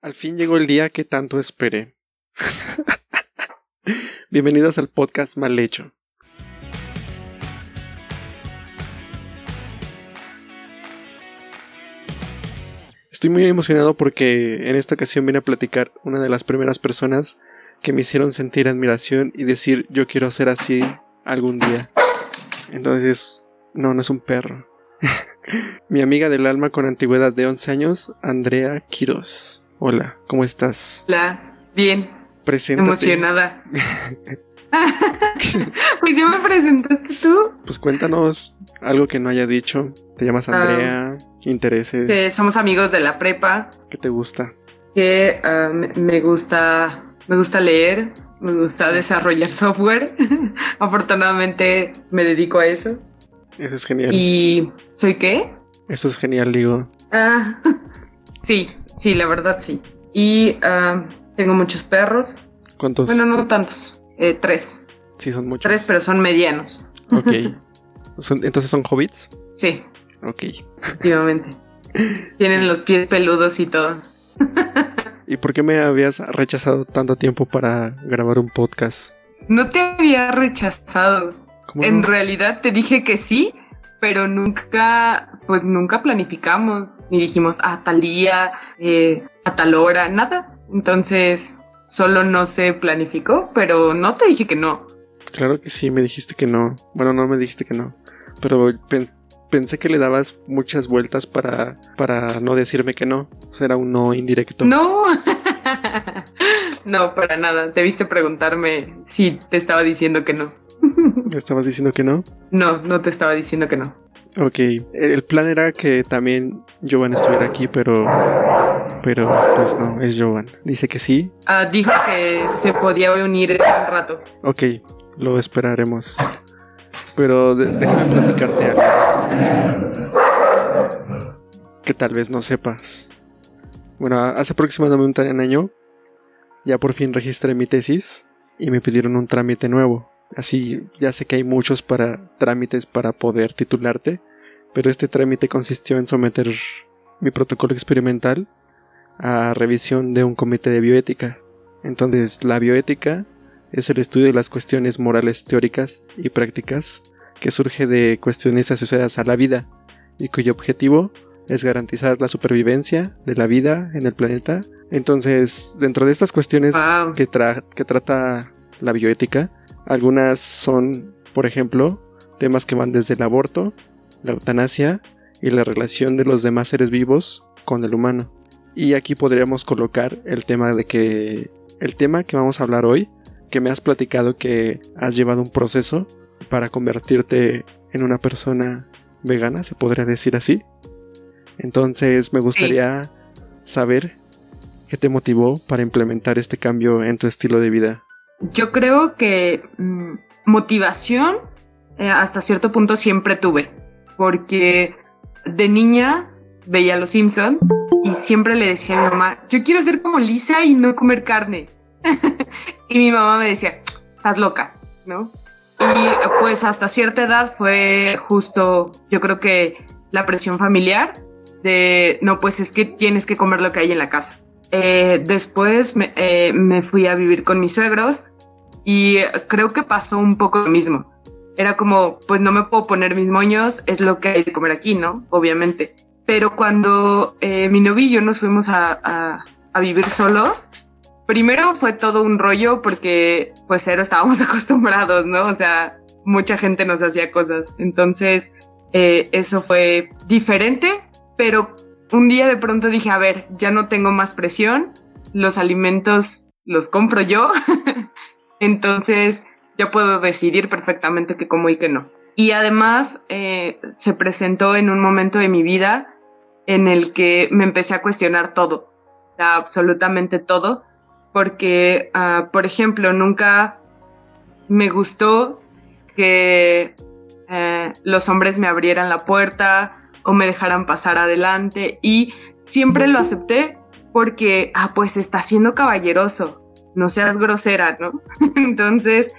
Al fin llegó el día que tanto esperé. Bienvenidos al podcast Mal Hecho. Estoy muy emocionado porque en esta ocasión viene a platicar una de las primeras personas que me hicieron sentir admiración y decir yo quiero ser así algún día. Entonces, no, no es un perro. Mi amiga del alma con antigüedad de 11 años, Andrea Quiroz. Hola, ¿cómo estás? Hola, bien. Preséntate. Emocionada. pues ya me presentaste tú. Pues cuéntanos algo que no haya dicho. Te llamas Andrea, intereses. Que somos amigos de la prepa. ¿Qué te gusta? Que ah, me- me gusta, me gusta leer, me gusta desarrollar software. Afortunadamente me dedico a eso. Eso es genial. ¿Y soy qué? Eso es genial, digo. Ah, sí, sí, la verdad sí. Y ah, tengo muchos perros. ¿Cuántos? Bueno, no tantos. eh, tres. Sí, son muchos. Tres, pero son medianos. Ok. Son- Entonces son hobbits. Sí, Ok. efectivamente. Tienen los pies peludos y todo. ¿Y por qué me habías rechazado tanto tiempo para grabar un podcast? No te había rechazado. ¿Cómo En no? realidad te dije que sí, pero nunca, pues nunca planificamos. Ni dijimos a tal día, eh, a tal hora, nada. Entonces, solo no se planificó, pero no te dije que no. Claro que sí, me dijiste que no. Bueno, no me dijiste que no. Pero pens- pensé que le dabas muchas vueltas para, para no decirme que no. O sea, era un no indirecto. No. no, para nada. Debiste preguntarme si te estaba diciendo que no. ¿Me estabas diciendo que no? No, no te estaba diciendo que no. Ok. El plan era que también Jovan estuviera aquí, pero... Pero, pues no, es Jovan. Dice que sí. Ah, dijo que se podía unir en un rato. Ok, lo esperaremos. Pero de- déjame platicarte algo. Que tal vez no sepas. Bueno, hace aproximadamente un año ya por fin registré mi tesis y me pidieron un trámite nuevo. Así, ya sé que hay muchos para trámites para poder titularte, pero este trámite consistió en someter mi protocolo experimental a revisión de un comité de bioética. Entonces, la bioética es el estudio de las cuestiones morales teóricas y prácticas que surge de cuestiones asociadas a la vida y cuyo objetivo es garantizar la supervivencia de la vida en el planeta. Entonces, dentro de estas cuestiones Wow. que, tra- que trata la bioética, algunas son, por ejemplo, temas que van desde el aborto, la eutanasia y la relación de los demás seres vivos con el humano. Y aquí podríamos colocar el tema de que el tema que vamos a hablar hoy, que me has platicado que has llevado un proceso para convertirte en una persona vegana, se podría decir así. Entonces me gustaría saber qué te motivó para implementar este cambio en tu estilo de vida. Yo creo que mm, motivación eh, hasta cierto punto siempre tuve, porque de niña veía Los Simpson y siempre le decía a mi mamá, yo quiero ser como Lisa y no comer carne. y mi mamá me decía, estás loca, ¿no? Y pues hasta cierta edad fue justo, yo creo que la presión familiar de, no, pues es que tienes que comer lo que hay en la casa. Eh, después me, eh, me fui a vivir con mis suegros y creo que pasó un poco lo mismo. Era como, pues no me puedo poner mis moños, es lo que hay de comer aquí, ¿no? Obviamente. Pero cuando eh, mi novio y yo nos fuimos a, a- a vivir solos, primero fue todo un rollo porque pues cero estábamos acostumbrados, ¿no? O sea, mucha gente nos hacía cosas. Entonces, eh, eso fue diferente, pero un día de pronto dije, a ver, ya no tengo más presión, los alimentos los compro yo, entonces ya puedo decidir perfectamente qué como y qué no. Y además eh, se presentó en un momento de mi vida en el que me empecé a cuestionar todo, absolutamente todo, porque, ah, por ejemplo, nunca me gustó que eh, los hombres me abrieran la puerta o me dejaran pasar adelante y siempre lo acepté porque, ah, pues está siendo caballeroso, no seas grosera, ¿no? Entonces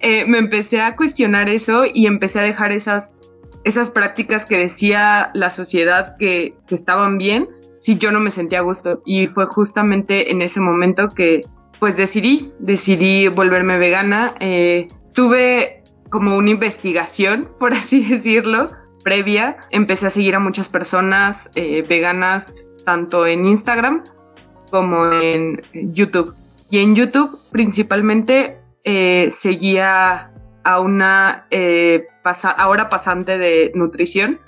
eh, me empecé a cuestionar eso y empecé a dejar esas, esas prácticas que decía la sociedad que, estaban bien, si yo no me sentía a gusto. Y fue justamente en ese momento que pues decidí, decidí volverme vegana. Eh, tuve como una investigación, por así decirlo, previa. Empecé a seguir a muchas personas eh, veganas, tanto en Instagram como en YouTube. Y en YouTube principalmente eh, seguía a una ahora pasante de nutrición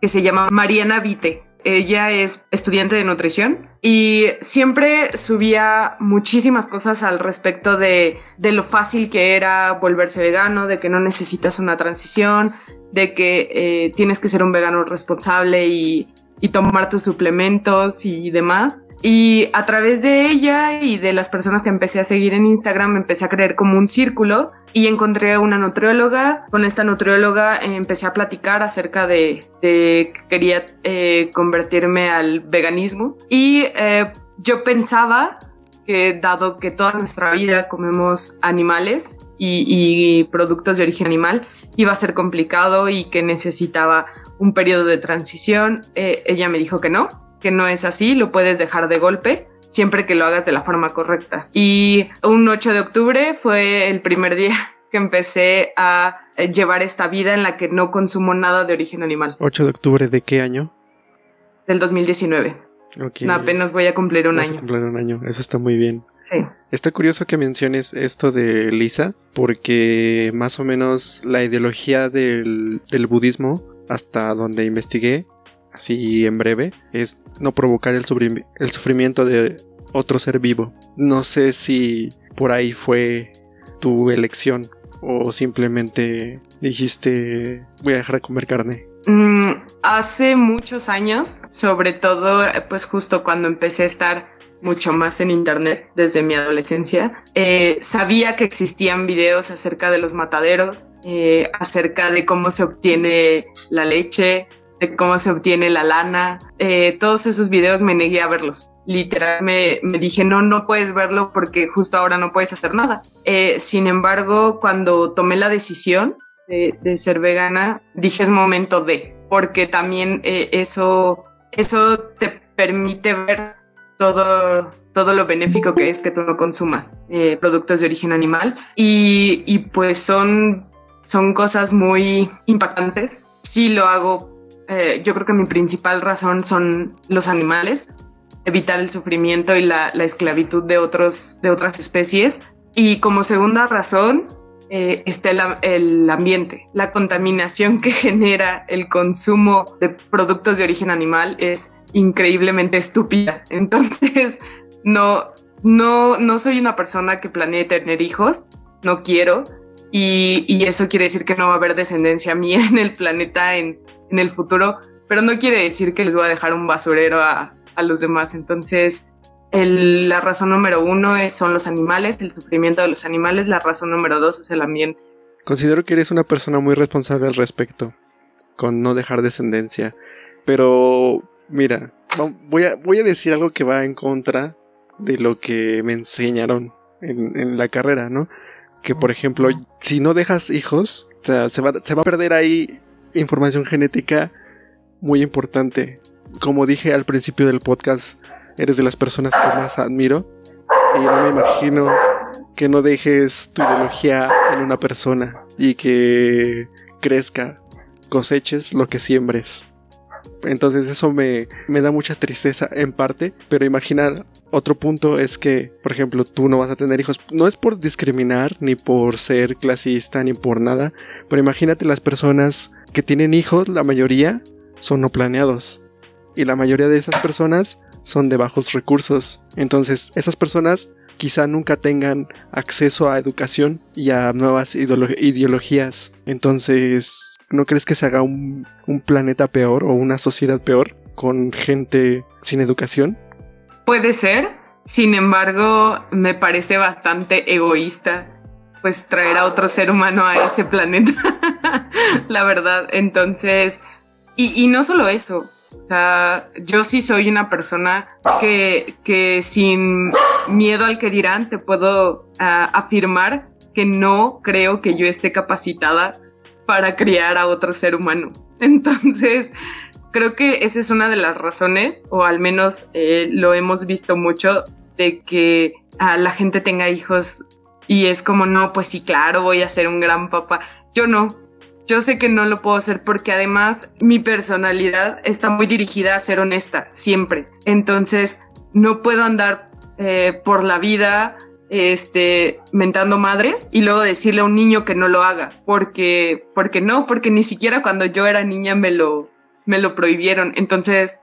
que se llama Mariana Vite. Ella es estudiante de nutrición y siempre subía muchísimas cosas al respecto de, lo fácil que era volverse vegano, de que no necesitas una transición, de que eh, tienes que ser un vegano responsable y, y tomar tus suplementos y demás. Y a través de ella y de las personas que empecé a seguir en Instagram, empecé a creer como un círculo y encontré a una nutrióloga. Con esta nutrióloga eh, empecé a platicar acerca de, que quería eh, convertirme al veganismo. Y eh, yo pensaba que dado que toda nuestra vida comemos animales y, y productos de origen animal, iba a ser complicado y que necesitaba un periodo de transición. Eh, ella me dijo que no, que no es así, lo puedes dejar de golpe siempre que lo hagas de la forma correcta. Y un 8 de octubre fue el primer día que empecé a eh, llevar esta vida en la que no consumo nada de origen animal. ¿8 de octubre de qué año? Del 2019. Okay. apenas voy a cumplir un año. A cumplir un año, eso está muy bien. Sí. Está curioso que menciones esto de Lisa, porque más o menos la ideología del, del budismo hasta donde investigué, así en breve, es no provocar el, el sufrimiento de otro ser vivo. No sé si por ahí fue tu elección o simplemente dijiste voy a dejar de comer carne. Mm, hace muchos años, sobre todo pues justo cuando empecé a estar mucho más en internet desde mi adolescencia. Eh, sabía que existían videos acerca de los mataderos, eh, acerca de cómo se obtiene la leche, de cómo se obtiene la lana. Eh, todos esos videos me negué a verlos. Literal, me, dije, no, no puedes verlo porque justo ahora no puedes hacer nada. sin embargo, cuando tomé la decisión de, ser vegana, dije es momento de, porque también eso, eso te permite ver todo, todo lo benéfico que es que tú no consumas eh, productos de origen animal. Y, y, pues son, son cosas muy impactantes. Sí lo hago, eh, yo creo que mi principal razón son los animales, evitar el sufrimiento y la, la esclavitud de, otros, de otras especies. Y como segunda razón, eh, está el, ambiente. La contaminación que genera el consumo de productos de origen animal es increíblemente estúpida. Entonces, no, no, no soy una persona que planee tener hijos, no quiero. Y, eso quiere decir que no va a haber descendencia mía en el planeta en, el futuro, pero no quiere decir que les voy a dejar un basurero a los demás. Entonces, la razón número uno es, son los animales, el sufrimiento de los animales. La razón número dos es el ambiente. Considero que eres una persona muy responsable al respecto, con no dejar descendencia. Pero Mira, voy a, voy a decir algo que va en contra de lo que me enseñaron en, la carrera, ¿no? Que por ejemplo, si no dejas hijos, se, va, se va a perder ahí información genética muy importante. Como dije al principio del podcast, eres de las personas que más admiro y no me imagino que no dejes tu ideología en una persona y que crezca, coseches lo que siembres. Entonces eso me, da mucha tristeza en parte, pero imaginar otro punto es que, por ejemplo, tú no vas a tener hijos. No es por discriminar, ni por ser clasista, ni por nada, pero imagínate las personas que tienen hijos, la mayoría son no planeados. Y la mayoría de esas personas son de bajos recursos. Entonces, esas personas quizá nunca tengan acceso a educación y a nuevas ideologías. Entonces, ¿No crees que se haga un, planeta peor o una sociedad peor con gente sin educación? Puede ser, sin embargo, me parece bastante egoísta pues traer a otro ser humano a ese planeta, la verdad. Entonces, y, no solo eso, o sea, yo sí soy una persona que, que sin miedo al que dirán te puedo ah, afirmar que no creo que yo esté capacitada para criar a otro ser humano. Entonces, creo que esa es una de las razones, o al menos eh, lo hemos visto mucho, de que a la gente tenga hijos y es como, no, pues sí, claro, voy a ser un gran papá. Yo no. Yo sé que no lo puedo hacer porque además mi personalidad está muy dirigida a ser honesta, siempre. Entonces, no puedo andar eh, por la vida este, mentando madres y luego decirle a un niño que no lo haga. Porque, porque no, porque ni siquiera cuando yo era niña me lo, me lo prohibieron. Entonces,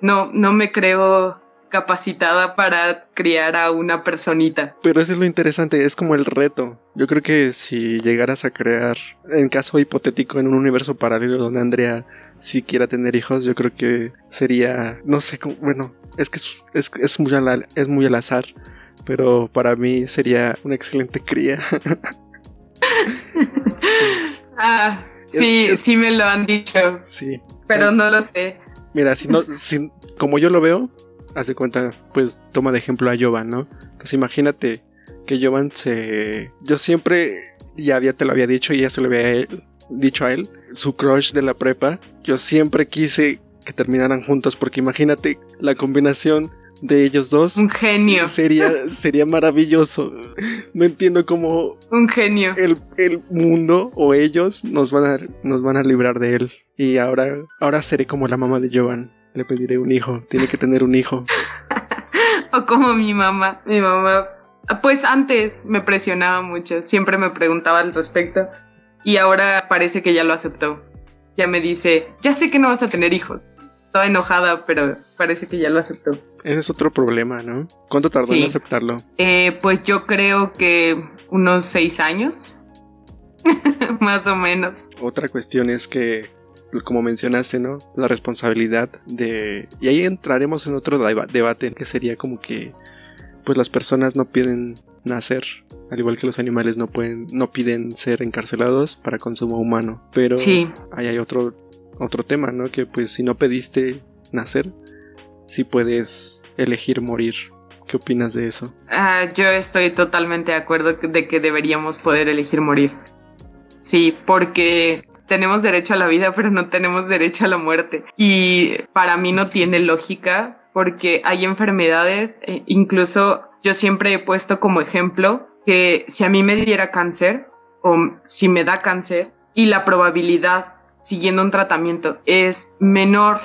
no, no me creo capacitada para criar a una personita. Pero eso es lo interesante, es como el reto. Yo creo que si llegaras a crear, en caso hipotético, en un universo paralelo donde Andrea si quiera tener hijos, yo creo que sería, no sé, cómo, bueno, es que es, es, muy al, es muy al azar, pero para mí sería una excelente cría. ah, sí, sí me lo han dicho. Sí. Pero no lo sé. Mira, si no, si, como yo lo veo, hace cuenta, pues toma de ejemplo a Jovan, ¿no? Pues imagínate que Jovan se. Yo siempre, ya había, te lo había dicho y ya se lo había dicho a él, su crush de la prepa. Yo siempre quise que terminaran juntos porque imagínate la combinación de ellos dos. Un genio. Sería, sería maravilloso. No entiendo cómo. Un genio. El, el, mundo o ellos nos van, a, nos van a librar de él. Y ahora, ahora seré como la mamá de Jovan. Le pediré un hijo. Tiene que tener un hijo. o como mi mamá. Mi mamá. Pues antes me presionaba mucho. Siempre me preguntaba al respecto. Y ahora parece que ya lo aceptó. Ya me dice, ya sé que no vas a tener hijos. Toda enojada, pero parece que ya lo aceptó. Ese es otro problema, ¿no? ¿Cuánto tardó en aceptarlo? Eh, pues yo creo que unos seis años. Más o menos. Otra cuestión es que, como mencionaste, ¿no? La responsabilidad de... Y ahí entraremos en otro debate que sería como que, pues las personas no piden nacer, al igual que los animales no pueden, no piden ser encarcelados para consumo humano. Pero sí. ahí hay otro otro tema, ¿no? Que pues si no pediste nacer, sí puedes elegir morir. ¿Qué opinas de eso? Ah, yo estoy totalmente de acuerdo de que deberíamos poder elegir morir. Sí, porque tenemos derecho a la vida, pero no tenemos derecho a la muerte. Y para mí no tiene lógica porque hay enfermedades, eh, incluso yo siempre he puesto como ejemplo que si a mí me diera cáncer o si me da cáncer y la probabilidad siguiendo un tratamiento es menor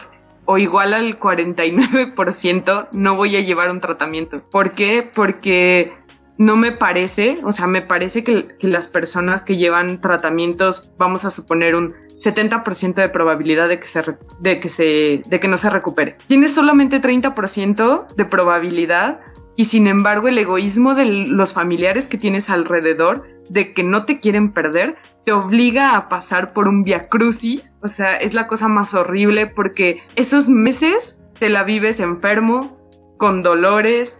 o igual al 49%, no voy a llevar un tratamiento. ¿Por qué? Porque no me parece, o sea, me parece que, las personas que llevan tratamientos, vamos a suponer un 70% de probabilidad de que, se, de, que se, de que no se recupere. Tienes solamente 30% de probabilidad y sin embargo el egoísmo de los familiares que tienes alrededor, de que no te quieren perder, te obliga a pasar por un via crucis, o sea, es la cosa más horrible porque esos meses te la vives enfermo, con dolores,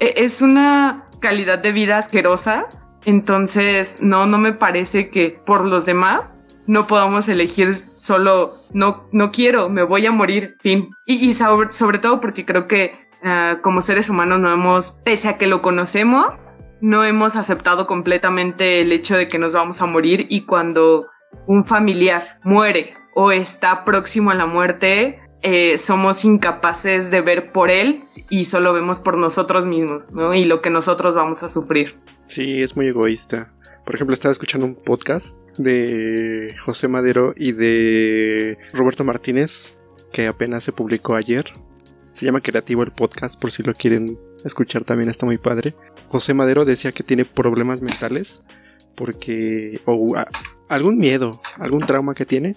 e, es una calidad de vida asquerosa, entonces no, no me parece que por los demás no podamos elegir solo no, no quiero, me voy a morir, fin. Y, sobre, sobre, todo porque creo que ah, como seres humanos no hemos, pese a que lo conocemos, no hemos aceptado completamente el hecho de que nos vamos a morir y cuando un familiar muere o está próximo a la muerte, eh, somos incapaces de ver por él y solo vemos por nosotros mismos, ¿no? Y lo que nosotros vamos a sufrir. Sí, es muy egoísta. Por ejemplo, estaba escuchando un podcast de José Madero y de Roberto Martínez, que apenas se publicó ayer. Se llama Creativo el podcast, por si lo quieren escuchar también está muy padre. José Madero decía que tiene problemas mentales porque o algún miedo, algún trauma que tiene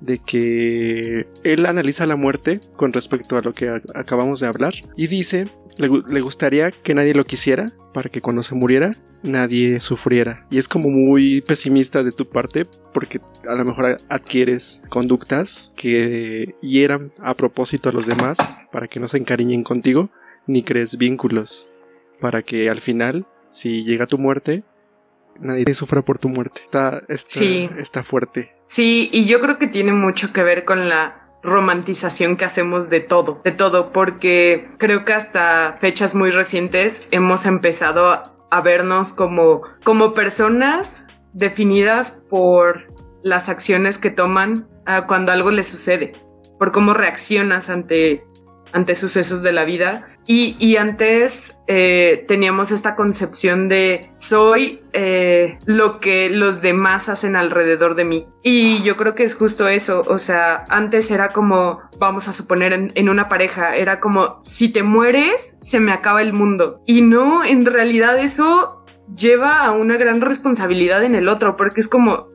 de que él analiza la muerte con respecto a lo que acabamos de hablar y dice le, gustaría que nadie lo quisiera para que cuando se muriera nadie sufriera y es como muy pesimista de tu parte porque a lo mejor adquieres conductas que hieran a propósito a los demás para que no se encariñen contigo ni crees vínculos para que al final, si llega tu muerte, nadie sufra por tu muerte. Está, está, está fuerte. Sí, y yo creo que tiene mucho que ver con la romantización que hacemos de todo, de todo, porque creo que hasta fechas muy recientes hemos empezado a vernos como, como personas definidas por las acciones que toman ah, cuando algo les sucede. por cómo reaccionas ante ante sucesos de la vida. Y, antes eh, teníamos esta concepción de soy eh, lo que los demás hacen alrededor de mí. Y yo creo que es justo eso. O sea, antes era como, vamos a suponer en una pareja, era como, si te mueres, se me acaba el mundo. Y no, en realidad eso lleva a una gran responsabilidad en el otro, porque es como,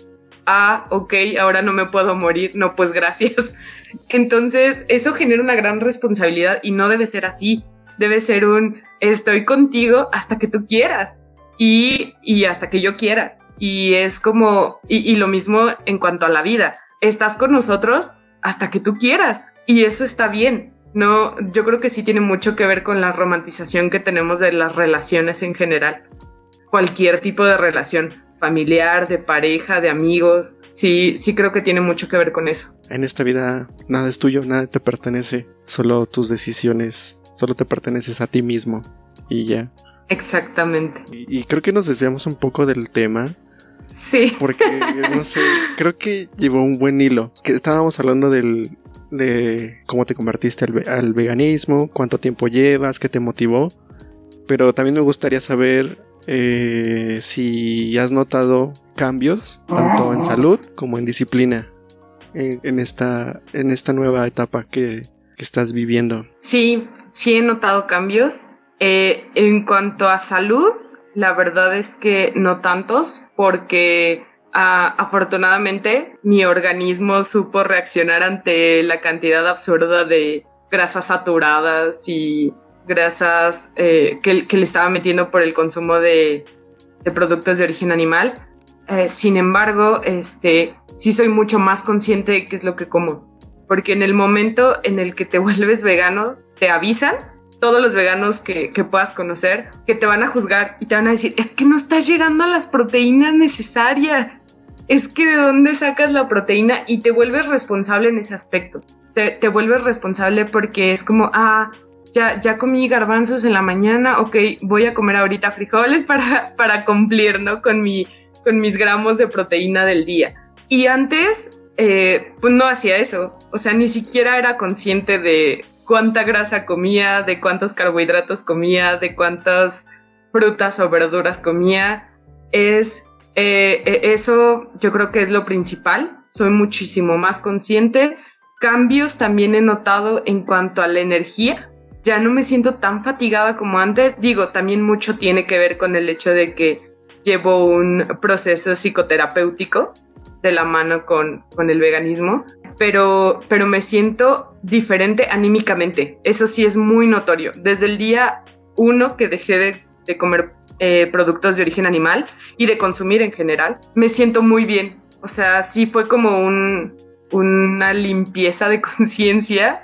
ah, ok, ahora no me puedo morir, no, pues gracias. Entonces, eso genera una gran responsabilidad y no debe ser así. Debe ser un estoy contigo hasta que tú quieras y, y hasta que yo quiera. Y es como, y, lo mismo en cuanto a la vida. Estás con nosotros hasta que tú quieras y eso está bien. No, yo creo que sí tiene mucho que ver con la romantización que tenemos de las relaciones en general. Cualquier tipo de relación familiar, de pareja, de amigos. Sí, sí creo que tiene mucho que ver con eso. En esta vida nada es tuyo, nada te pertenece, solo tus decisiones, solo te perteneces a ti mismo y ya. Exactamente. Y, creo que nos desviamos un poco del tema. Sí. Porque, no sé, creo que llevó un buen hilo. Que estábamos hablando del, de cómo te convertiste al, al veganismo, cuánto tiempo llevas, qué te motivó. Pero también me gustaría saber eh, si has notado cambios, tanto en salud como en disciplina, en, esta, en esta nueva etapa que, estás viviendo. Sí, sí he notado cambios. Eh, en cuanto a salud, la verdad es que no tantos, porque ah, afortunadamente mi organismo supo reaccionar ante la cantidad absurda de grasas saturadas y grasas eh, que, le estaba metiendo por el consumo de, productos de origen animal. Eh, sin embargo, este, sí soy mucho más consciente de qué es lo que como. Porque en el momento en el que te vuelves vegano, te avisan todos los veganos que, que, puedas conocer que te van a juzgar y te van a decir, es que no estás llegando a las proteínas necesarias. Es que de dónde sacas la proteína y te vuelves responsable en ese aspecto. Te, te vuelves responsable porque es como, ah, ya, ya comí garbanzos en la mañana, ok, voy a comer ahorita frijoles para, para cumplir, ¿no? Con, mi, con mis gramos de proteína del día. Y antes, eh, pues no hacía eso. O sea, ni siquiera era consciente de cuánta grasa comía, de cuántos carbohidratos comía, de cuántas frutas o verduras comía. Es eh, e, eso, yo creo que es lo principal. Soy muchísimo más consciente. Cambios también he notado en cuanto a la energía ya no me siento tan fatigada como antes. Digo, también mucho tiene que ver con el hecho de que llevo un proceso psicoterapéutico de la mano con, con el veganismo, pero, pero me siento diferente anímicamente. Eso sí es muy notorio. Desde el día uno que dejé de, de comer eh, productos de origen animal y de consumir en general, me siento muy bien. O sea, sí fue como un, una limpieza de conciencia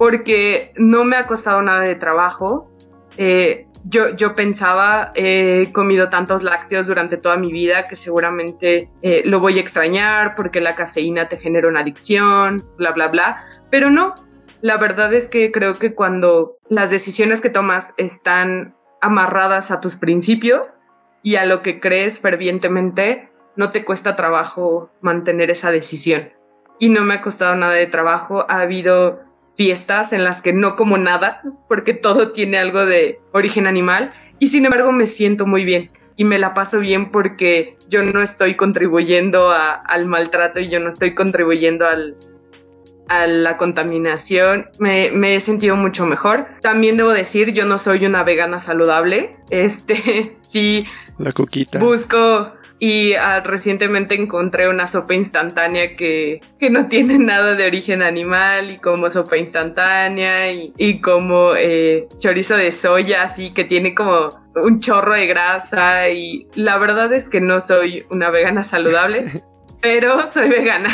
porque no me ha costado nada de trabajo. Eh, yo, yo, pensaba, he comido tantos lácteos durante toda mi vida que seguramente eh, lo voy a extrañar porque la caseína te genera una adicción, bla, bla, bla. Pero no, la verdad es que creo que cuando las decisiones que tomas están amarradas a tus principios y a lo que crees fervientemente, no te cuesta trabajo mantener esa decisión. Y no me ha costado nada de trabajo. Ha habido fiestas en las que no como nada porque todo tiene algo de origen animal y sin embargo me siento muy bien y me la paso bien porque yo no estoy contribuyendo al maltrato y yo no estoy contribuyendo al, a la contaminación, me, me, he sentido mucho mejor. También debo decir, yo no soy una vegana saludable. Este, sí. La coquita. Busco y ah, recientemente encontré una sopa instantánea que, que, no tiene nada de origen animal y como sopa instantánea y, y como eh, chorizo de soya, así que tiene como un chorro de grasa y la verdad es que no soy una vegana saludable, pero soy vegana.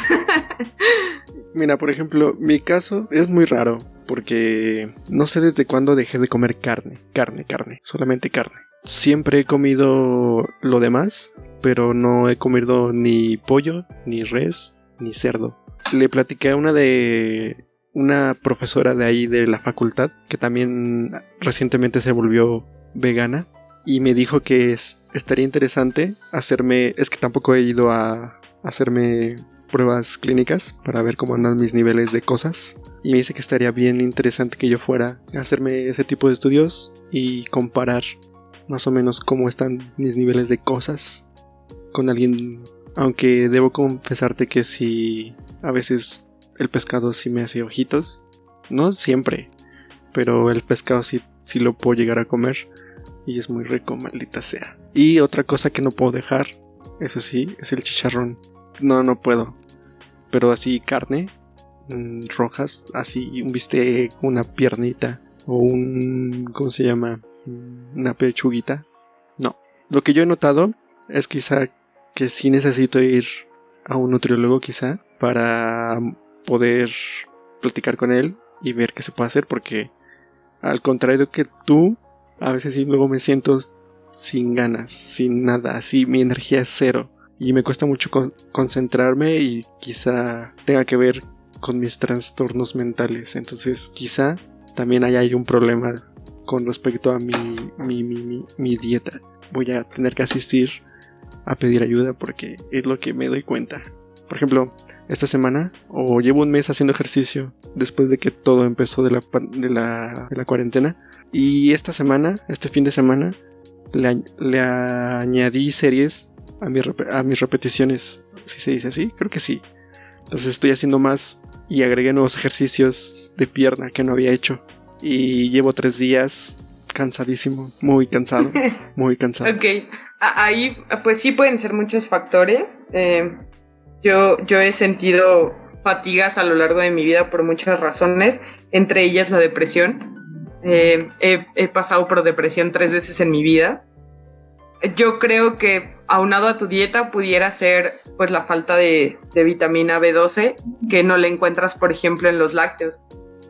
Mira, por ejemplo, mi caso es muy raro porque no sé desde cuándo dejé de comer carne, carne, carne, solamente carne. Siempre he comido lo demás, pero no he comido ni pollo, ni res, ni cerdo. Le platiqué a una de una profesora de ahí de la facultad que también recientemente se volvió vegana y me dijo que es, estaría interesante hacerme, es que tampoco he ido a hacerme pruebas clínicas para ver cómo andan mis niveles de cosas. Y me dice que estaría bien interesante que yo fuera a hacerme ese tipo de estudios y comparar más o menos cómo están mis niveles de cosas con alguien. Aunque debo confesarte que si a veces el pescado sí me hace ojitos. No siempre, pero el pescado sí, sí lo puedo llegar a comer. Y es muy rico, maldita sea. Y otra cosa que no puedo dejar, eso sí, es el chicharrón. No, no puedo. Pero así carne, mm, rojas, así un una piernita o un... ¿Cómo se llama? Mm, una pechuguita. No. Lo que yo he notado es quizá que sí necesito ir a un nutriólogo quizá para poder platicar con él y ver qué se puede hacer porque al contrario que tú a veces sí luego me siento sin ganas, sin nada, así mi energía es cero y me cuesta mucho concentrarme y quizá tenga que ver con mis trastornos mentales. Entonces quizá también hay un problema con respecto a mi, mi, mi, mi, dieta. Voy a tener que asistir a pedir ayuda porque es lo que me doy cuenta. Por ejemplo, esta semana o llevo un mes haciendo ejercicio después de que todo empezó de la, de la, de la cuarentena. Y esta semana, este fin de semana, le, le añadí series a, a mis repeticiones. Si se dice así, creo que sí. Entonces estoy haciendo más y agregué nuevos ejercicios de pierna que no había hecho. Y llevo tres días cansadísimo, muy cansado, muy cansado. ok, ahí pues sí pueden ser muchos factores. Eh, yo, yo he sentido fatigas a lo largo de mi vida por muchas razones, entre ellas la depresión. Eh, he, pasado por depresión tres veces en mi vida. Yo creo que aunado a tu dieta pudiera ser pues la falta de, vitamina B12 que no le encuentras por ejemplo en los lácteos.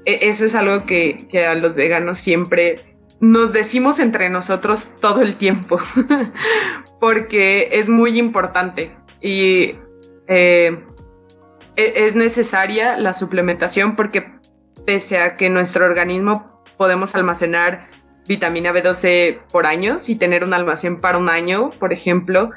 E, eso es algo que, a los veganos siempre nos decimos entre nosotros todo el tiempo porque es muy importante y eh, e, es necesaria la suplementación porque pese a que nuestro organismo podemos almacenar vitamina B12 por años y tener un almacén para un año, por ejemplo,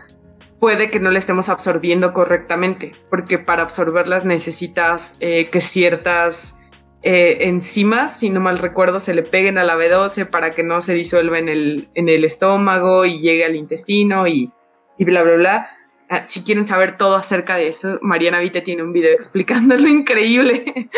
puede que no la estemos absorbiendo correctamente, porque para absorberlas necesitas eh, que ciertas eh, enzimas, si no mal recuerdo, se le peguen a la B12 para que no se disuelva en el, en el estómago y llegue al intestino y, bla, bla, bla. Ah, si quieren saber todo acerca de eso, Mariana Vite tiene un video explicándolo increíble.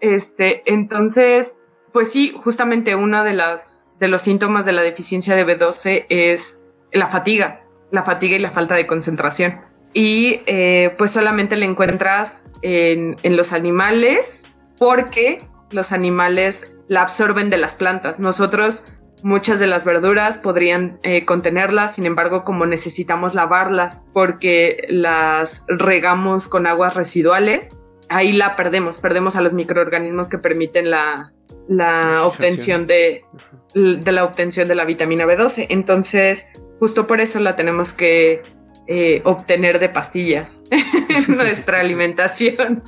este, entonces, pues sí, justamente una de las de los síntomas de la deficiencia de B12 es la fatiga, la fatiga y la falta de concentración. Y eh, pues solamente la encuentras en, los animales porque los animales la absorben de las plantas. Nosotros muchas de las verduras podrían eh, contenerlas, sin embargo, como necesitamos lavarlas porque las regamos con aguas residuales, ahí la perdemos, perdemos a los microorganismos que permiten la, la obtención de, de, la obtención de la vitamina B12. Entonces, justo por eso la tenemos que eh, obtener de pastillas en nuestra alimentación.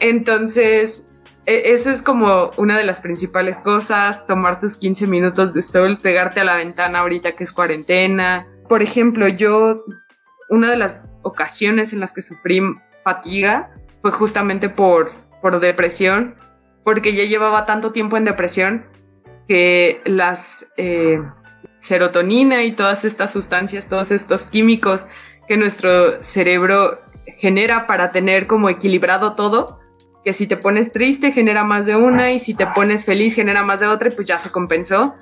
Entonces, e, eso es como una de las principales cosas, tomar tus 15 minutos de sol, pegarte a la ventana ahorita que es cuarentena. Por ejemplo, yo, una de las ocasiones en las que sufrí fatiga fue justamente por, por depresión porque ya llevaba tanto tiempo en depresión que las eh, serotonina y todas estas sustancias, todos estos químicos que nuestro cerebro genera para tener como equilibrado todo, que si te pones triste genera más de una y si te pones feliz genera más de otra y pues ya se compensó.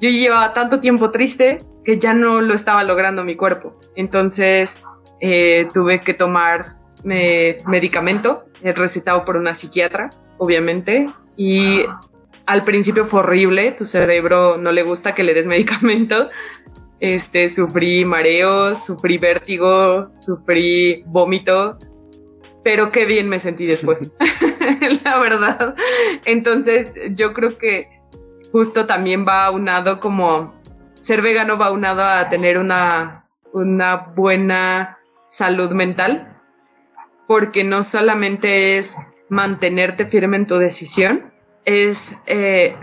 Yo llevaba tanto tiempo triste que ya no lo estaba logrando mi cuerpo. Entonces eh, tuve que tomar eh, medicamento recetado por una psiquiatra obviamente, y al principio fue horrible, tu cerebro no le gusta que le des medicamento. Este, sufrí mareos, sufrí vértigo, sufrí vómito, pero qué bien me sentí después, la verdad. Entonces, yo creo que justo también va aunado como ser vegano va aunado a tener una, una buena salud mental, porque no solamente es mantenerte firme en tu decisión, es eh,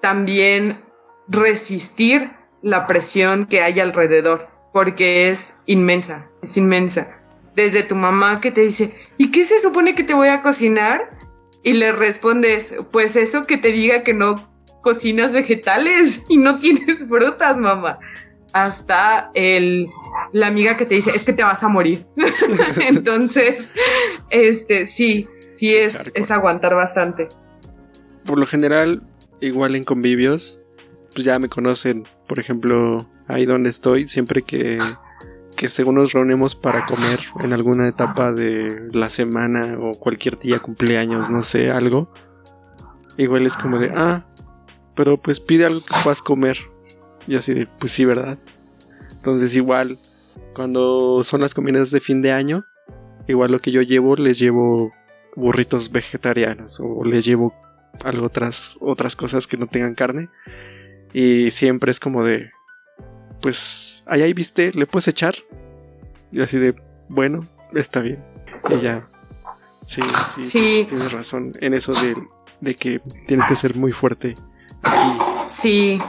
también resistir la presión que hay alrededor, porque es inmensa, es inmensa. Desde tu mamá que te dice, ¿y qué se supone que te voy a cocinar? Y le respondes, pues eso que te diga que no cocinas vegetales y no tienes frutas, mamá. Hasta el, la amiga que te dice, es que te vas a morir. Entonces, este, sí, sí es, es aguantar bastante. Por lo general, igual en convivios, pues ya me conocen, por ejemplo, ahí donde estoy, siempre que que según nos reunimos para comer en alguna etapa de la semana o cualquier día cumpleaños, no sé, algo, igual es como de, ah, pero pues pide algo que puedas comer. Y así de, pues sí, ¿verdad? Entonces igual, cuando son las comidas de fin de año, igual lo que yo llevo, les llevo burritos vegetarianos o les llevo algo otras, otras cosas que no tengan carne. Y siempre es como de, pues ahí viste, le puedes echar. Y así de, bueno, está bien. Y ya. Sí, sí, Tienes razón en eso de, que tienes que ser muy fuerte. Sí.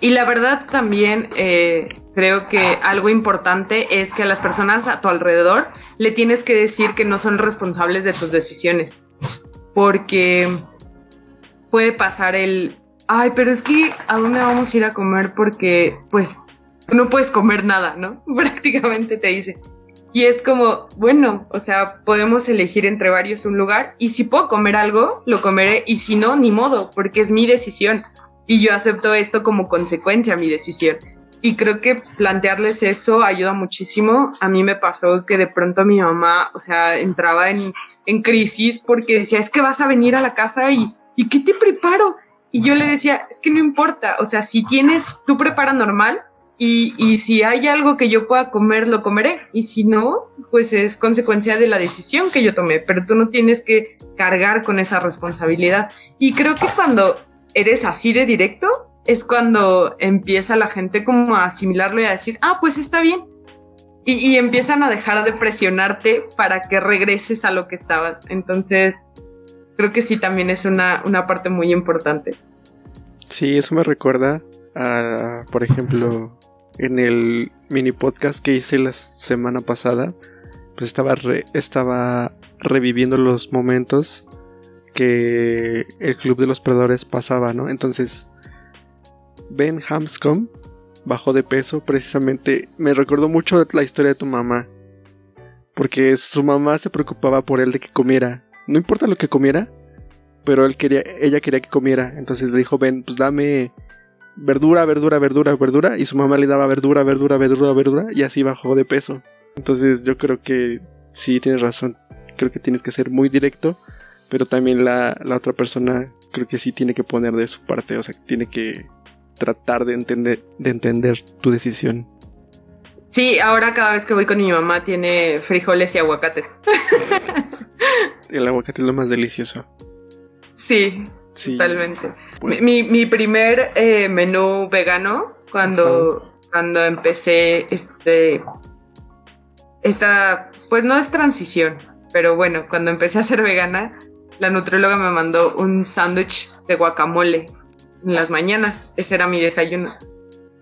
Y la verdad también eh, creo que algo importante es que a las personas a tu alrededor le tienes que decir que no son responsables de tus decisiones. Porque puede pasar el, ay, pero es que a dónde vamos a ir a comer porque pues no puedes comer nada, ¿no? Prácticamente te dice. Y es como, bueno, o sea, podemos elegir entre varios un lugar y si puedo comer algo, lo comeré y si no, ni modo, porque es mi decisión y yo acepto esto como consecuencia a mi decisión. Y creo que plantearles eso ayuda muchísimo. A mí me pasó que de pronto mi mamá, o sea, entraba en, en crisis porque decía, es que vas a venir a la casa y, ¿y qué te preparo? Y yo le decía, es que no importa, o sea, si tienes, tú prepara normal y, y, si hay algo que yo pueda comer, lo comeré. Y si no, pues es consecuencia de la decisión que yo tomé, pero tú no tienes que cargar con esa responsabilidad. Y creo que cuando eres así de directo, es cuando empieza la gente como a asimilarlo y a decir, ah, pues está bien. Y, y empiezan a dejar de presionarte para que regreses a lo que estabas. Entonces, creo que sí también es una, parte muy importante. Sí, eso me recuerda a, por ejemplo, en el mini podcast que hice la semana pasada, pues estaba, estaba reviviendo los momentos que el Club de los Predadores pasaba, ¿no? Entonces, Ben Hamscom bajó de peso precisamente, me recordó mucho la historia de tu mamá, porque su mamá se preocupaba por él de que comiera no importa lo que comiera, pero él quería, ella quería que comiera. Entonces le dijo, ven, pues dame verdura, verdura, verdura, verdura. Y su mamá le daba verdura, verdura, verdura, verdura. Y así bajó de peso. Entonces yo creo que sí tienes razón. Creo que tienes que ser muy directo. Pero también la, la otra persona creo que sí tiene que poner de su parte. O sea, tiene que tratar de entender, de entender tu decisión. Sí, ahora cada vez que voy con mi mamá tiene frijoles y aguacates. El aguacate es lo más delicioso. Sí, totalmente. Mi, mi, primer eh, menú vegano, cuando, cuando empecé este. Esta. Pues no es transición, pero bueno, cuando empecé a ser vegana, la nutrióloga me mandó un sándwich de guacamole en las mañanas. Ese era mi desayuno.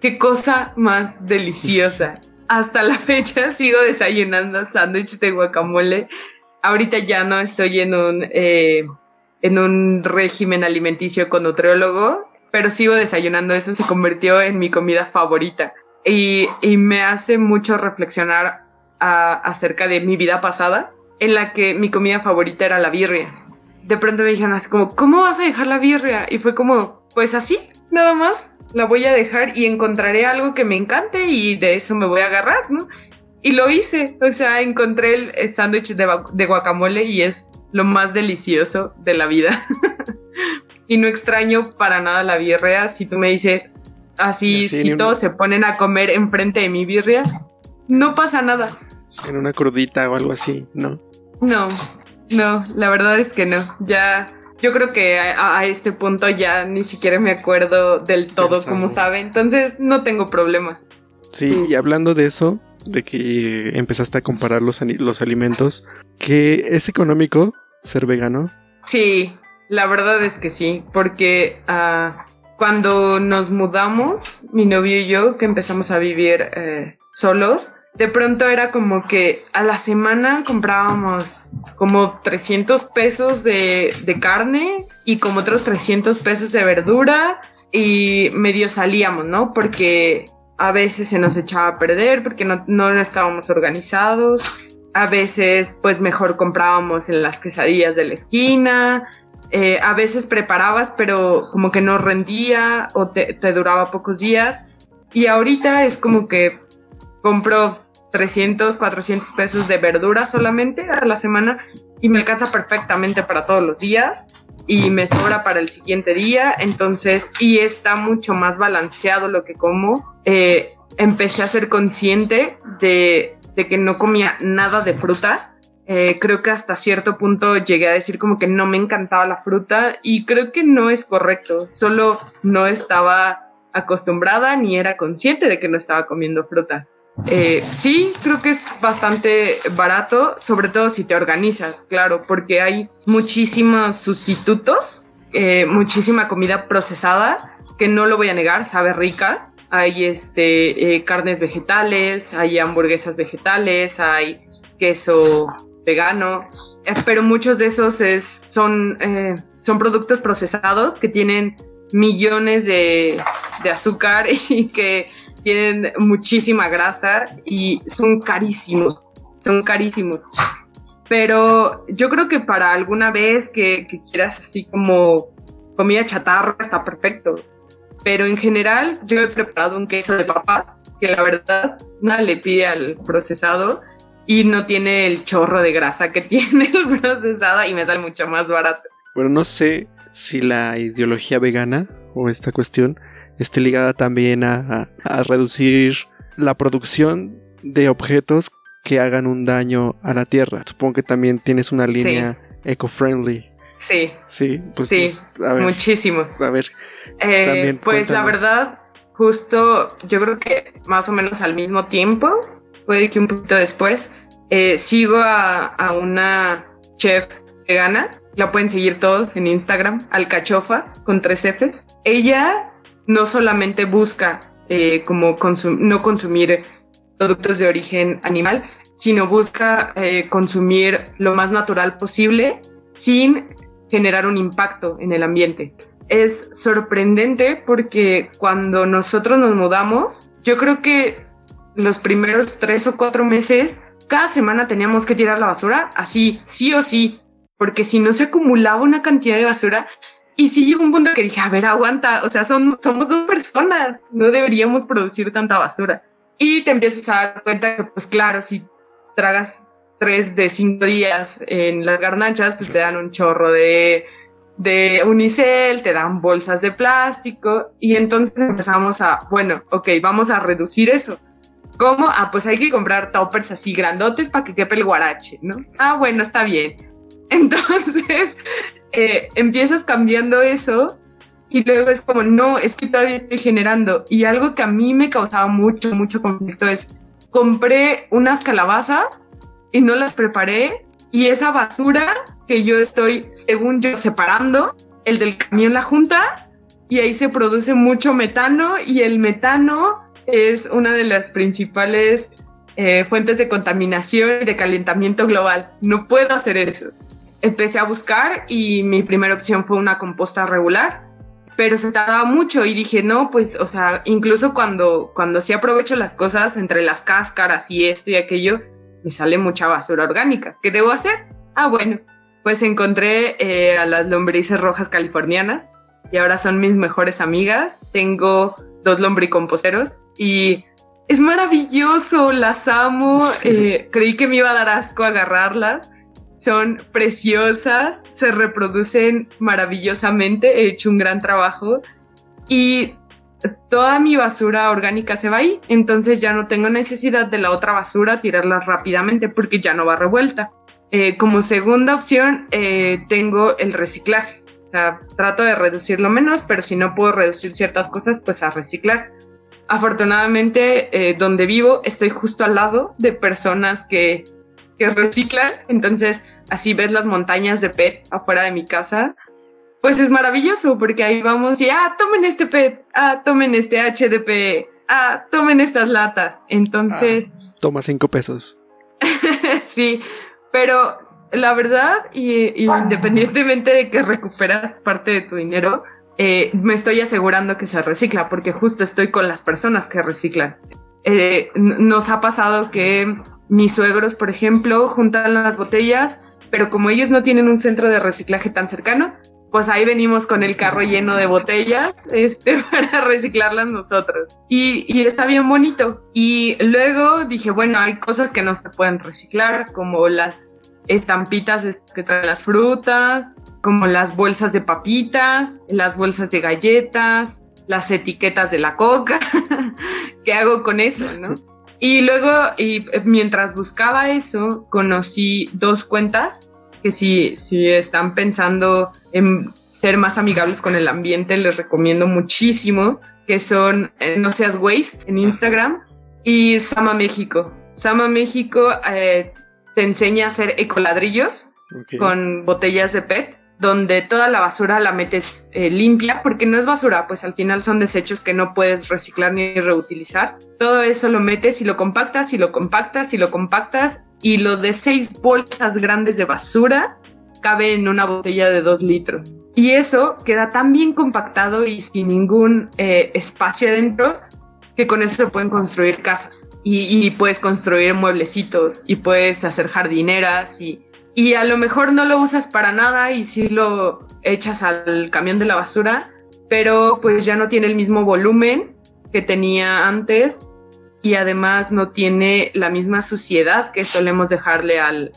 Qué cosa más deliciosa. Hasta la fecha sigo desayunando sándwich de guacamole ahorita ya no estoy en un, eh, en un régimen alimenticio con nutriólogo, pero sigo desayunando eso, se convirtió en mi comida favorita. Y, me hace mucho reflexionar acerca de mi vida pasada, en la que mi comida favorita era la birria. De pronto me dijeron así como, ¿cómo vas a dejar la birria? Y fue como, pues así, nada más, la voy a dejar y encontraré algo que me encante y de eso me voy a agarrar, ¿no? Y lo hice, o sea, encontré el, sándwich de, guacamole y es lo más delicioso de la vida. y no extraño para nada la birria. Si tú me dices, así, si todos se ponen a comer enfrente de mi birria, no pasa nada. En una crudita o algo así, ¿no? No, no, la verdad es que no. Ya, yo creo que a, este punto ya ni siquiera me acuerdo del todo, como sabe, entonces no tengo problema. Sí, y hablando de eso, de que empezaste a comparar los, los alimentos, que es económico ser vegano. Sí, la verdad es que sí, porque ah, cuando nos mudamos, mi novio y yo, que empezamos a vivir eh, solos, de pronto era como que a la semana comprábamos como 300 pesos de, de carne y como otros 300 pesos de verdura y medio salíamos, ¿no? Porque a veces se nos echaba a perder porque no, no estábamos organizados, a veces pues mejor comprábamos en las quesadillas de la esquina, eh, a veces preparabas pero como que no rendía o te, duraba pocos días. Y ahorita es como que compro 300, 400 pesos de verdura solamente a la semana y me alcanza perfectamente para todos los días y me sobra para el siguiente día, entonces, y está mucho más balanceado lo que como. Eh, empecé a ser consciente de, que no comía nada de fruta. Eh, creo que hasta cierto punto llegué a decir como que no me encantaba la fruta y creo que no es correcto, solo no estaba acostumbrada ni era consciente de que no estaba comiendo fruta. Eh, sí, creo que es bastante barato, sobre todo si te organizas, claro, porque hay muchísimos sustitutos, eh, muchísima comida procesada, que no lo voy a negar, sabe rica. Hay este, eh, carnes vegetales, hay hamburguesas vegetales, hay queso vegano, pero muchos de esos es, son, son productos procesados que tienen millones de azúcar y que tienen muchísima grasa y son carísimos, son carísimos. Pero yo creo que para alguna vez que, quieras así como comida chatarra está perfecto. Pero en general yo he preparado un queso de papa que la verdad nada le pide al procesado y no tiene el chorro de grasa que tiene el procesado y me sale mucho más barato. Bueno, no sé si la ideología vegana o esta cuestión esté ligada también a, reducir la producción de objetos que hagan un daño a la tierra. Supongo que también tienes una línea eco-friendly. Sí. Sí, pues, sí, pues, muchísimo. A ver. Eh, pues la verdad, justo yo creo que más o menos al mismo tiempo, puede que un poquito después, eh, sigo a, a, una chef vegana. La pueden seguir todos en Instagram, Alcachofa, con tres Fs. Ella no solamente busca eh, como no consumir productos de origen animal, sino busca eh, consumir lo más natural posible sin generar un impacto en el ambiente. Es sorprendente porque cuando nosotros nos mudamos, yo creo que los primeros tres o cuatro meses, cada semana teníamos que tirar la basura, así, sí o sí, porque si no se acumulaba una cantidad de basura y sí llegó un punto que dije, a ver, aguanta, o sea, son, somos dos personas, no deberíamos producir tanta basura. Y te empiezas a dar cuenta que, pues claro, si tragas tres de cinco días en las garnachas, pues te dan un chorro de, de unicel, te dan bolsas de plástico y entonces empezamos a, bueno, ok, vamos a reducir eso. ¿Cómo? Ah, pues hay que comprar toppers así grandotes para que quepe el guarache, ¿no? Ah, bueno, está bien. Entonces, eh, empiezas cambiando eso y luego es como, no, es que todavía estoy generando. Y algo que a mí me causaba mucho, mucho conflicto es, compré unas calabazas y no las preparé y esa basura que yo estoy, según yo, separando, el del camión la junta y ahí se produce mucho metano y el metano es una de las principales eh, fuentes de contaminación y de calentamiento global. No puedo hacer eso empecé a buscar y mi primera opción fue una composta regular, pero se tardaba mucho y dije, no, pues, o sea, incluso cuando, cuando sí aprovecho las cosas entre las cáscaras y esto y aquello, me sale mucha basura orgánica. ¿Qué debo hacer? Ah, bueno, pues encontré eh, a las lombrices rojas californianas y ahora son mis mejores amigas. Tengo dos lombricomposteros y es maravilloso, las amo. Eh, creí que me iba a dar asco agarrarlas son preciosas, se reproducen maravillosamente, he hecho un gran trabajo y toda mi basura orgánica se va ahí, entonces ya no tengo necesidad de la otra basura tirarla rápidamente porque ya no va revuelta. Eh, como segunda opción eh, tengo el reciclaje, o sea, trato de reducirlo menos, pero si no puedo reducir ciertas cosas, pues a reciclar. Afortunadamente, eh, donde vivo, estoy justo al lado de personas que que reciclan. Entonces, así ves las montañas de PET afuera de mi casa. Pues es maravilloso porque ahí vamos y, ah, tomen este PET, ah, tomen este HDP, ah, tomen estas latas. Entonces, toma cinco pesos. sí, pero la verdad, y, independientemente de que recuperas parte de tu dinero, eh, me estoy asegurando que se recicla, porque justo estoy con las personas que reciclan. Eh, nos ha pasado que mis suegros, por ejemplo, juntan las botellas, pero como ellos no tienen un centro de reciclaje tan cercano, pues ahí venimos con el carro lleno de botellas este, para reciclarlas nosotros. Y, y, está bien bonito. Y luego dije, bueno, hay cosas que no se pueden reciclar, como las estampitas que traen las frutas, como las bolsas de papitas, las bolsas de galletas, las etiquetas de la coca. ¿Qué hago con eso, no? Y luego, y mientras buscaba eso, conocí dos cuentas que si, si están pensando en ser más amigables con el ambiente, les recomiendo muchísimo, que son eh, No Seas Waste en Instagram y Sama México. Sama México eh, te enseña a hacer ecoladrillos con botellas de PET, donde toda la basura la metes eh, limpia, porque no es basura, pues al final son desechos que no puedes reciclar ni reutilizar. Todo eso lo metes y lo compactas y lo compactas y lo compactas y lo de seis bolsas grandes de basura cabe en una botella de dos litros. Y eso queda tan bien compactado y sin ningún eh, espacio adentro que con eso se pueden construir casas y, puedes construir mueblecitos y puedes hacer jardineras y, y a lo mejor no lo usas para nada y sí lo echas al camión de la basura, pero pues ya no tiene el mismo volumen que tenía antes y además no tiene la misma suciedad que solemos dejarle al,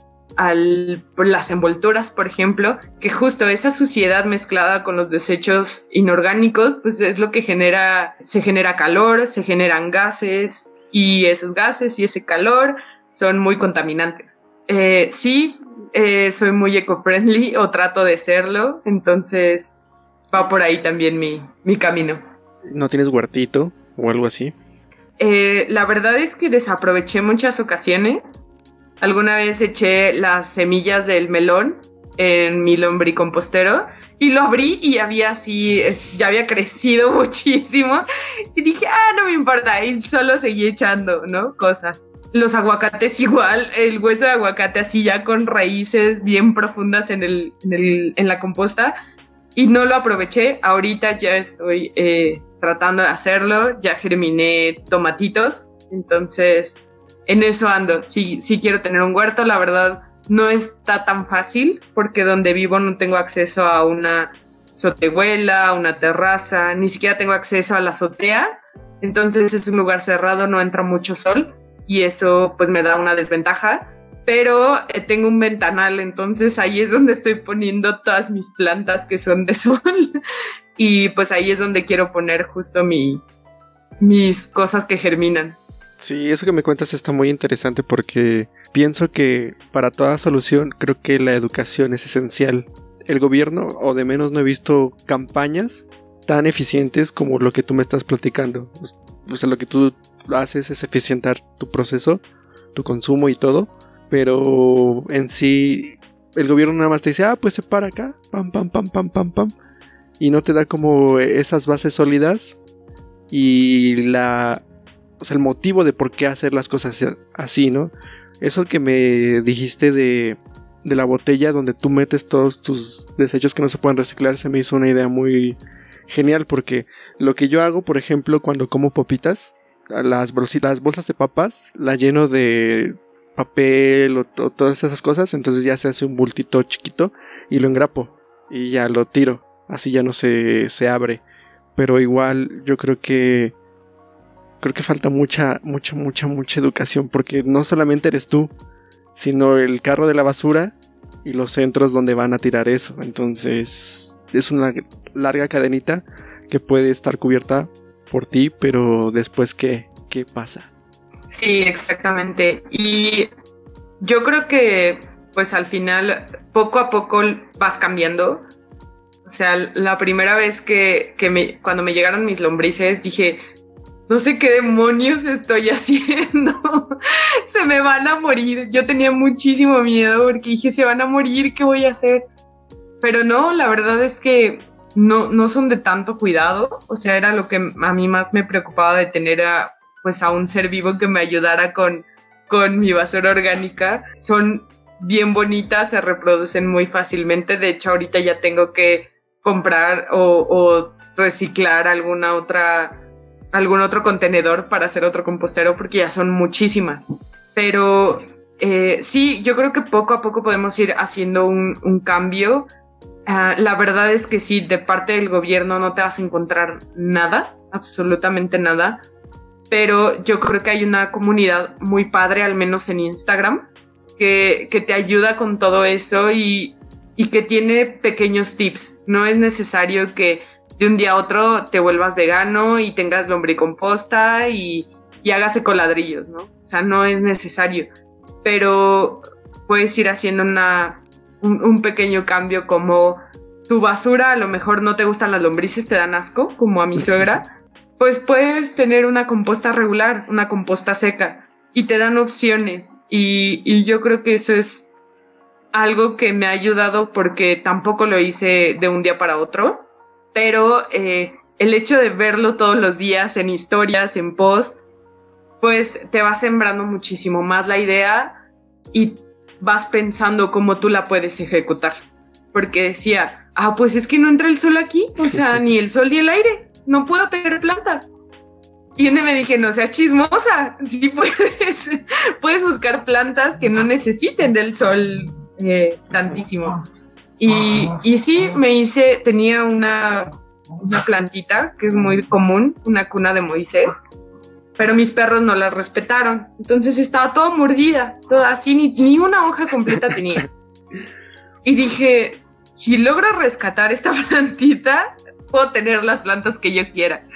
las envolturas, por ejemplo, que justo esa suciedad mezclada con los desechos inorgánicos, pues es lo que genera, se genera calor, se generan gases y esos gases y ese calor son muy contaminantes. Eh, sí, eh, soy muy eco-friendly o trato de serlo, entonces va por ahí también mi, mi camino. ¿No tienes huertito o algo así? Eh, la verdad es que desaproveché muchas ocasiones Alguna vez eché las semillas del melón en mi lombricompostero y lo abrí y había así, ya había crecido muchísimo y dije, ah, no me importa, y solo seguí echando, ¿no? Cosas. Los aguacates igual, el hueso de aguacate así ya con raíces bien profundas en, el, en, la composta y no lo aproveché. Ahorita ya estoy eh, tratando de hacerlo, ya germiné tomatitos, entonces en eso ando. Si, si quiero tener un huerto, la verdad no está tan fácil porque donde vivo no tengo acceso a una sotehuela, una terraza, ni siquiera tengo acceso a la azotea. Entonces es un lugar cerrado, no entra mucho sol y eso pues me da una desventaja. Pero eh, tengo un ventanal, entonces ahí es donde estoy poniendo todas mis plantas que son de sol. y pues ahí es donde quiero poner justo mi, mis cosas que germinan. Sí, eso que me cuentas está muy interesante porque pienso que para toda solución creo que la educación es esencial. El gobierno, o de menos no he visto campañas tan eficientes como lo que tú me estás platicando. O sea, lo que tú haces es eficientar tu proceso, tu consumo y todo, pero en sí el gobierno nada más te dice, ah, pues se para acá, pam, pam, pam, pam, pam, pam, y no te da como esas bases sólidas y la o sea, el motivo de por qué hacer las cosas así, ¿no? Eso que me dijiste de, de la botella donde tú metes todos tus desechos que no se pueden reciclar se me hizo una idea muy genial porque lo que yo hago, por ejemplo, cuando como papitas, las, bolsas de papas, la lleno de papel o, todas esas cosas, entonces ya se hace un bultito chiquito y lo engrapo y ya lo tiro, así ya no se, se abre. Pero igual yo creo que creo que falta mucha, mucha, mucha, mucha educación porque no solamente eres tú, sino el carro de la basura y los centros donde van a tirar eso. Entonces es una larga cadenita que puede estar cubierta por ti, pero después qué, qué pasa. Sí, exactamente. Y yo creo que pues al final poco a poco vas cambiando. O sea, la primera vez que, que me, cuando me llegaron mis lombrices dije, no sé qué demonios estoy haciendo. se me van a morir. Yo tenía muchísimo miedo porque dije, se van a morir, ¿qué voy a hacer? Pero no, la verdad es que no, no son de tanto cuidado. O sea, era lo que a mí más me preocupaba de tener a, pues a un ser vivo que me ayudara con, con mi basura orgánica. Son bien bonitas, se reproducen muy fácilmente. De hecho, ahorita ya tengo que comprar o, reciclar alguna otra, algún otro contenedor para hacer otro compostero porque ya son muchísimas. Pero eh, sí, yo creo que poco a poco podemos ir haciendo un, cambio. Ah, la verdad es que sí, de parte del gobierno no te vas a encontrar nada, absolutamente nada. Pero yo creo que hay una comunidad muy padre, al menos en Instagram, que, que te ayuda con todo eso y, y que tiene pequeños tips. No es necesario que de un día a otro te vuelvas vegano y tengas lombricomposta y, y hagas ecoladrillos, ¿no? O sea, no es necesario. Pero puedes ir haciendo una, un, pequeño cambio como tu basura, a lo mejor no te gustan las lombrices, te dan asco, como a mi suegra, pues puedes tener una composta regular, una composta seca, y te dan opciones. Y, y yo creo que eso es algo que me ha ayudado porque tampoco lo hice de un día para otro, pero eh, el hecho de verlo todos los días en historias, en post, pues te va sembrando muchísimo más la idea y vas pensando cómo tú la puedes ejecutar. Porque decía, ah, pues es que no entra el sol aquí, o sea, ni el sol ni el aire, no puedo tener plantas. Y me dije, no seas chismosa, sí puedes, puedes buscar plantas que no necesiten del sol eh, tantísimo. Y, y sí, me hice, tenía una, una plantita que es muy común, una cuna de Moisés, pero mis perros no la respetaron. Entonces estaba toda mordida, toda así, ni, ni una hoja completa tenía. Y dije, si logro rescatar esta plantita, puedo tener las plantas que yo quiera.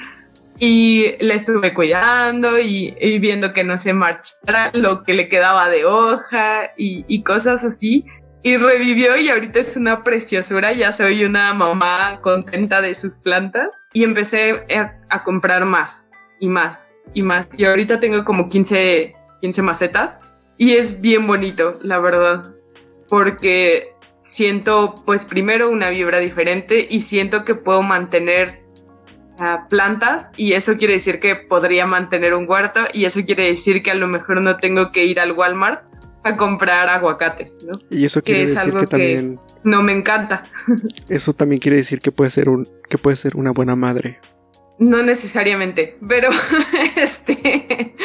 Y la estuve cuidando y, viendo que no se marchara lo que le quedaba de hoja y, cosas así. Y revivió y ahorita es una preciosura. Ya soy una mamá contenta de sus plantas. Y empecé a, comprar más y más y más. Y ahorita tengo como 15, 15 macetas. Y es bien bonito, la verdad. Porque siento, pues primero una vibra diferente y siento que puedo mantener plantas y eso quiere decir que podría mantener un huerto y eso quiere decir que a lo mejor no tengo que ir al Walmart a comprar aguacates, ¿no? Y eso quiere decir que también no me encanta. Eso también quiere decir que puede ser un que puede ser una buena madre. No necesariamente, pero este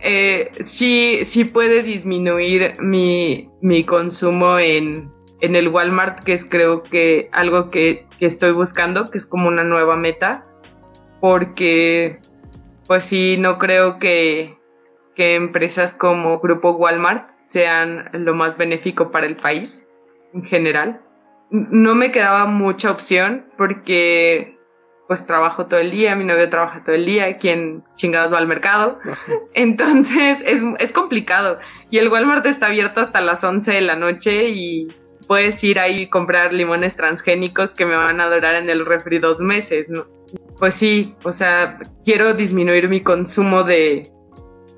eh, sí, sí puede disminuir mi, mi consumo en, en el Walmart, que es creo que algo que, que, estoy buscando, que es como una nueva meta porque pues sí, no creo que, empresas como Grupo Walmart sean lo más benéfico para el país en general. No me quedaba mucha opción porque pues trabajo todo el día, mi novio trabaja todo el día, quien chingados va al mercado. Entonces es, es complicado. Y el Walmart está abierto hasta las 11 de la noche y puedes ir ahí y comprar limones transgénicos que me van a durar en el refri dos meses, ¿no? Pues sí, o sea, quiero disminuir mi consumo de,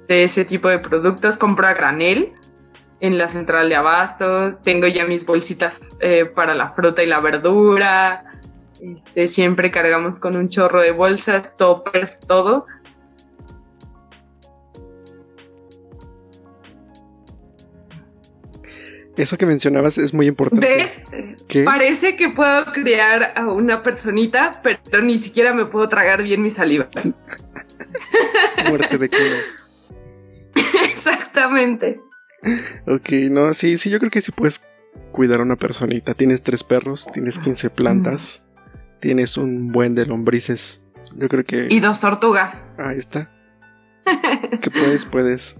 ese tipo de productos. Compro a granel en la central de abasto, tengo ya mis bolsitas eh, para la fruta y la verdura, este, siempre cargamos con un chorro de bolsas, toppers, todo. Eso que mencionabas es muy importante. ¿Ves? Parece que puedo criar a una personita, pero ni siquiera me puedo tragar bien mi saliva. Muerte de culo. Exactamente. Ok, no, sí, sí, yo creo que sí puedes cuidar a una personita. Tienes tres perros, tienes 15 plantas, tienes un buen de lombrices. Yo creo que. Y dos tortugas. Ahí está. que puedes, puedes.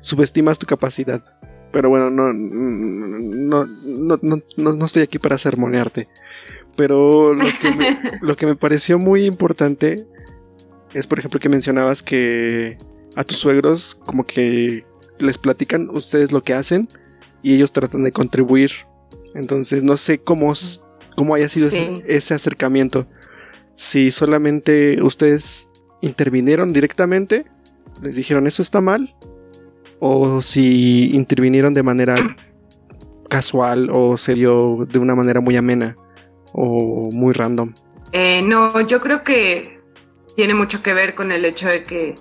Subestimas tu capacidad. Pero bueno, no, no, no, no, no estoy aquí para sermonearte. Pero lo que, me, lo que me pareció muy importante es, por ejemplo, que mencionabas que a tus suegros como que les platican ustedes lo que hacen y ellos tratan de contribuir. Entonces no sé cómo, cómo haya sido ese, ese, acercamiento. Si solamente ustedes intervinieron directamente, les dijeron eso está mal o si intervinieron de manera casual o se dio de una manera muy amena o muy random. Eh, no, yo creo que tiene mucho que ver con el hecho de que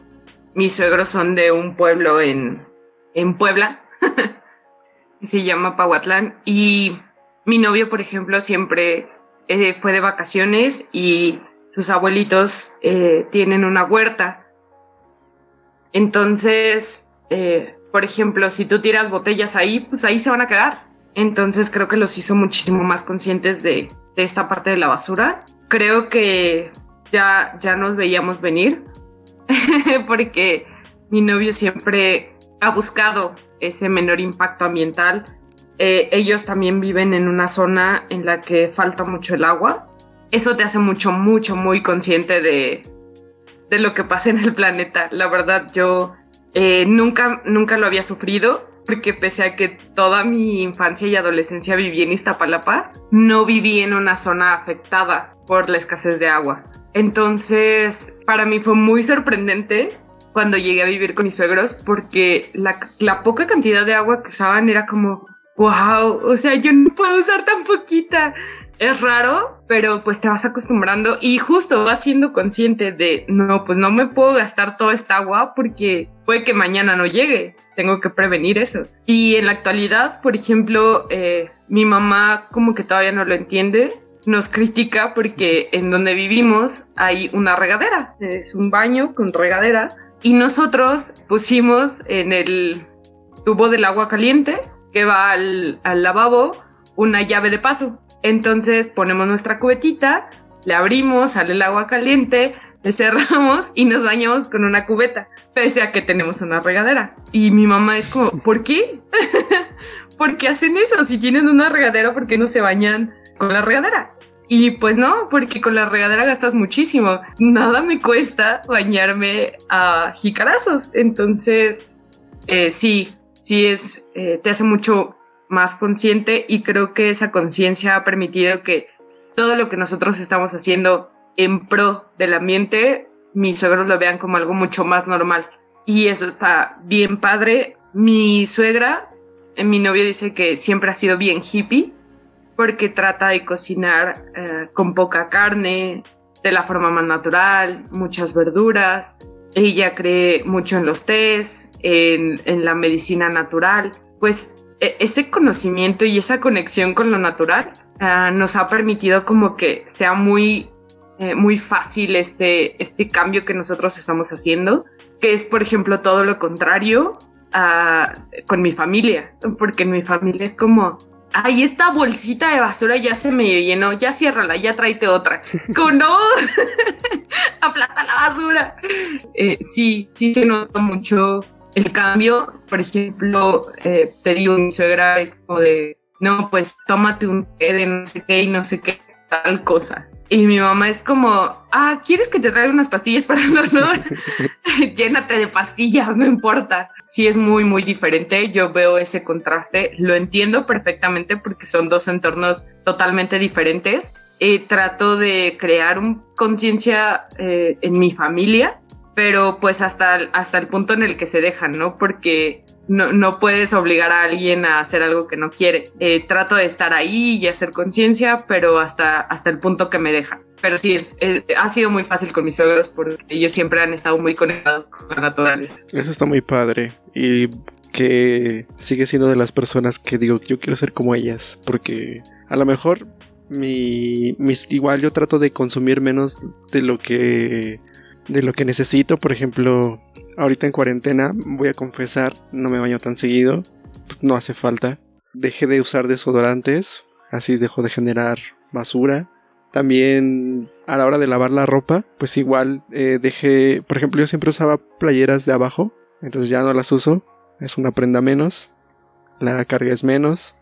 mis suegros son de un pueblo en, en Puebla, que se llama Pahuatlán. Y mi novio, por ejemplo, siempre eh, fue de vacaciones y sus abuelitos eh, tienen una huerta. Entonces, eh, por ejemplo, si tú tiras botellas ahí, pues ahí se van a quedar. Entonces creo que los hizo muchísimo más conscientes de, de esta parte de la basura. Creo que ya, ya nos veíamos venir porque mi novio siempre ha buscado ese menor impacto ambiental. Eh, ellos también viven en una zona en la que falta mucho el agua. Eso te hace mucho, mucho, muy consciente de, de lo que pasa en el planeta. La verdad, yo eh, nunca, nunca lo había sufrido porque pese a que toda mi infancia y adolescencia viví en Iztapalapa, no viví en una zona afectada por la escasez de agua. Entonces, para mí fue muy sorprendente cuando llegué a vivir con mis suegros porque la, la poca cantidad de agua que usaban era como, wow, o sea, yo no puedo usar tan poquita. Es raro, pero pues te vas acostumbrando y justo vas siendo consciente de, no, pues no me puedo gastar toda esta agua porque puede que mañana no llegue. Tengo que prevenir eso. Y en la actualidad, por ejemplo, eh, mi mamá como que todavía no lo entiende, nos critica porque en donde vivimos hay una regadera, es un baño con regadera y nosotros pusimos en el tubo del agua caliente que va al, lavabo una llave de paso. Entonces ponemos nuestra cubetita, le abrimos, sale el agua caliente, le cerramos y nos bañamos con una cubeta, pese a que tenemos una regadera. Y mi mamá es como, ¿por qué? ¿Por qué hacen eso? Si tienen una regadera, ¿por qué no se bañan con la regadera? Y pues no, porque con la regadera gastas muchísimo. Nada me cuesta bañarme a jicarazos. Entonces, eh, sí, sí es, eh, te hace mucho más consciente y creo que esa conciencia ha permitido que todo lo que nosotros estamos haciendo en pro del ambiente, mis suegros lo vean como algo mucho más normal. Y eso está bien padre. Mi suegra, eh, mi novio dice que siempre ha sido bien hippie porque trata de cocinar eh, con poca carne, de la forma más natural, muchas verduras. Ella cree mucho en los tés, en, en la medicina natural. Pues e, ese conocimiento y esa conexión con lo natural uh, nos ha permitido como que sea muy, eh, muy fácil este, este cambio que nosotros estamos haciendo, que es, por ejemplo, todo lo contrario uh, con mi familia, porque en mi familia es como, ay, esta bolsita de basura ya se me llenó, ya ciérrala, ya tráete otra. Como no, basura. Eh, sí, sí se nota mucho el cambio, por ejemplo, eh, te digo, mi suegra es como de, no, pues tómate un té de no sé qué y no sé qué, tal cosa. Y mi mamá es como, ah, ¿quieres que te traiga unas pastillas para el dolor? Llénate de pastillas, no importa. Sí es muy, muy diferente. Yo veo ese contraste, lo entiendo perfectamente porque son dos entornos totalmente diferentes. Eh, trato de crear un conciencia eh, en mi familia pero pues hasta, hasta el punto en el que se dejan, ¿no? Porque no, no puedes obligar a alguien a hacer algo que no quiere. Eh, trato de estar ahí y hacer conciencia, pero hasta, hasta el punto que me dejan. Pero sí, es, eh, ha sido muy fácil con mis suegros porque ellos siempre han estado muy conectados con la naturaleza. Eso está muy padre. Y que sigue siendo de las personas que digo, yo quiero ser como ellas, porque a lo mejor mi, igual yo trato de consumir menos de lo que de lo que necesito. Por ejemplo, ahorita en cuarentena, voy a confesar, no me baño tan seguido. No hace falta. Dejé de usar desodorantes. Así dejo de generar basura. También a la hora de lavar la ropa, pues igual eh, dejé, por ejemplo, yo siempre usaba playeras de abajo, entonces ya no las uso, es una prenda menos, la carga es menos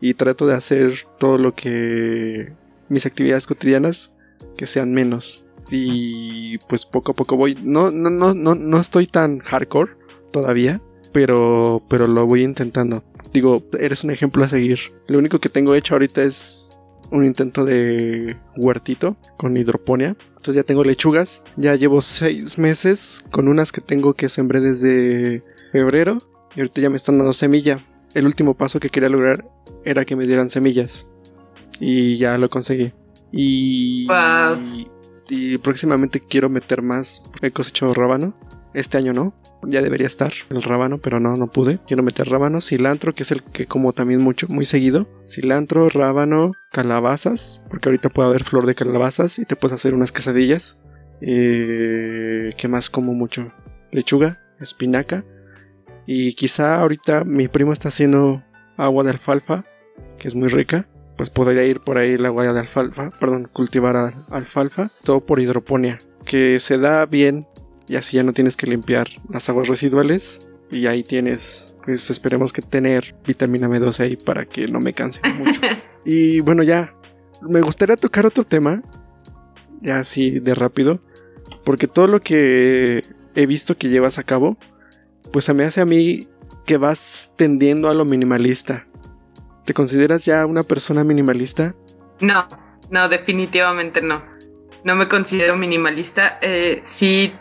y trato de hacer todo lo que mis actividades cotidianas que sean menos y pues poco a poco voy. No, no, no, no, no estoy tan hardcore todavía, pero, pero lo voy intentando. Digo, eres un ejemplo a seguir. Lo único que tengo hecho ahorita es un intento de huertito con hidroponía. Entonces ya tengo lechugas. Ya llevo seis meses con unas que tengo que sembré desde febrero. Y ahorita ya me están dando semilla. El último paso que quería lograr era que me dieran semillas. Y ya lo conseguí. Y, y próximamente quiero meter más. He cosechado rábano. Este año no. ya debería estar el rábano, pero no, no pude. Quiero meter rábano, cilantro, que es el que como también mucho, muy seguido. Cilantro, rábano, calabazas, porque ahorita puede haber flor de calabazas y te puedes hacer unas quesadillas. Eh, ¿Qué más como mucho? Lechuga, espinaca. Y quizá ahorita mi primo está haciendo agua de alfalfa, que es muy rica. Pues podría ir por ahí el agua de alfalfa, perdón, cultivar alfalfa. Todo por hidroponía, que se da bien y así ya no tienes que limpiar las aguas residuales y ahí tienes, pues esperemos que tener vitamina B12 ahí para que no me canse mucho. y bueno, ya, me gustaría tocar otro tema, ya así de rápido, porque todo lo que he visto que llevas a cabo, pues se me hace a mí que vas tendiendo a lo minimalista. ¿Te consideras ya una persona minimalista? No, no, definitivamente no. No me considero minimalista. Eh, sí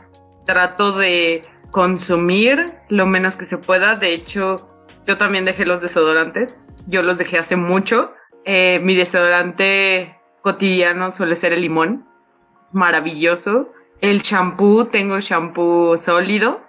trato de consumir lo menos que se pueda. De hecho, yo también dejé los desodorantes. Yo los dejé hace mucho. Eh, mi desodorante cotidiano suele ser el limón. Maravilloso. El champú, tengo champú sólido.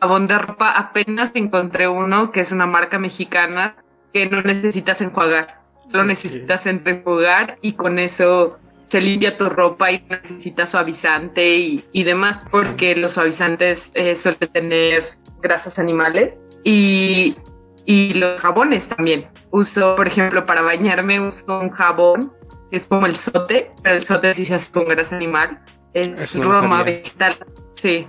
Jabón de ropa, apenas encontré uno que es una marca mexicana que no necesitas enjuagar. Solo necesitas enjuagar y con eso se limpia tu ropa y necesitas suavizante y, demás, porque los suavizantes eh, suelen tener grasas animales y, y los jabones también. Uso, por ejemplo, para bañarme uso un jabón que es como el sote, pero el sote sí se hace con grasa animal. Es roma vegetal. Sí.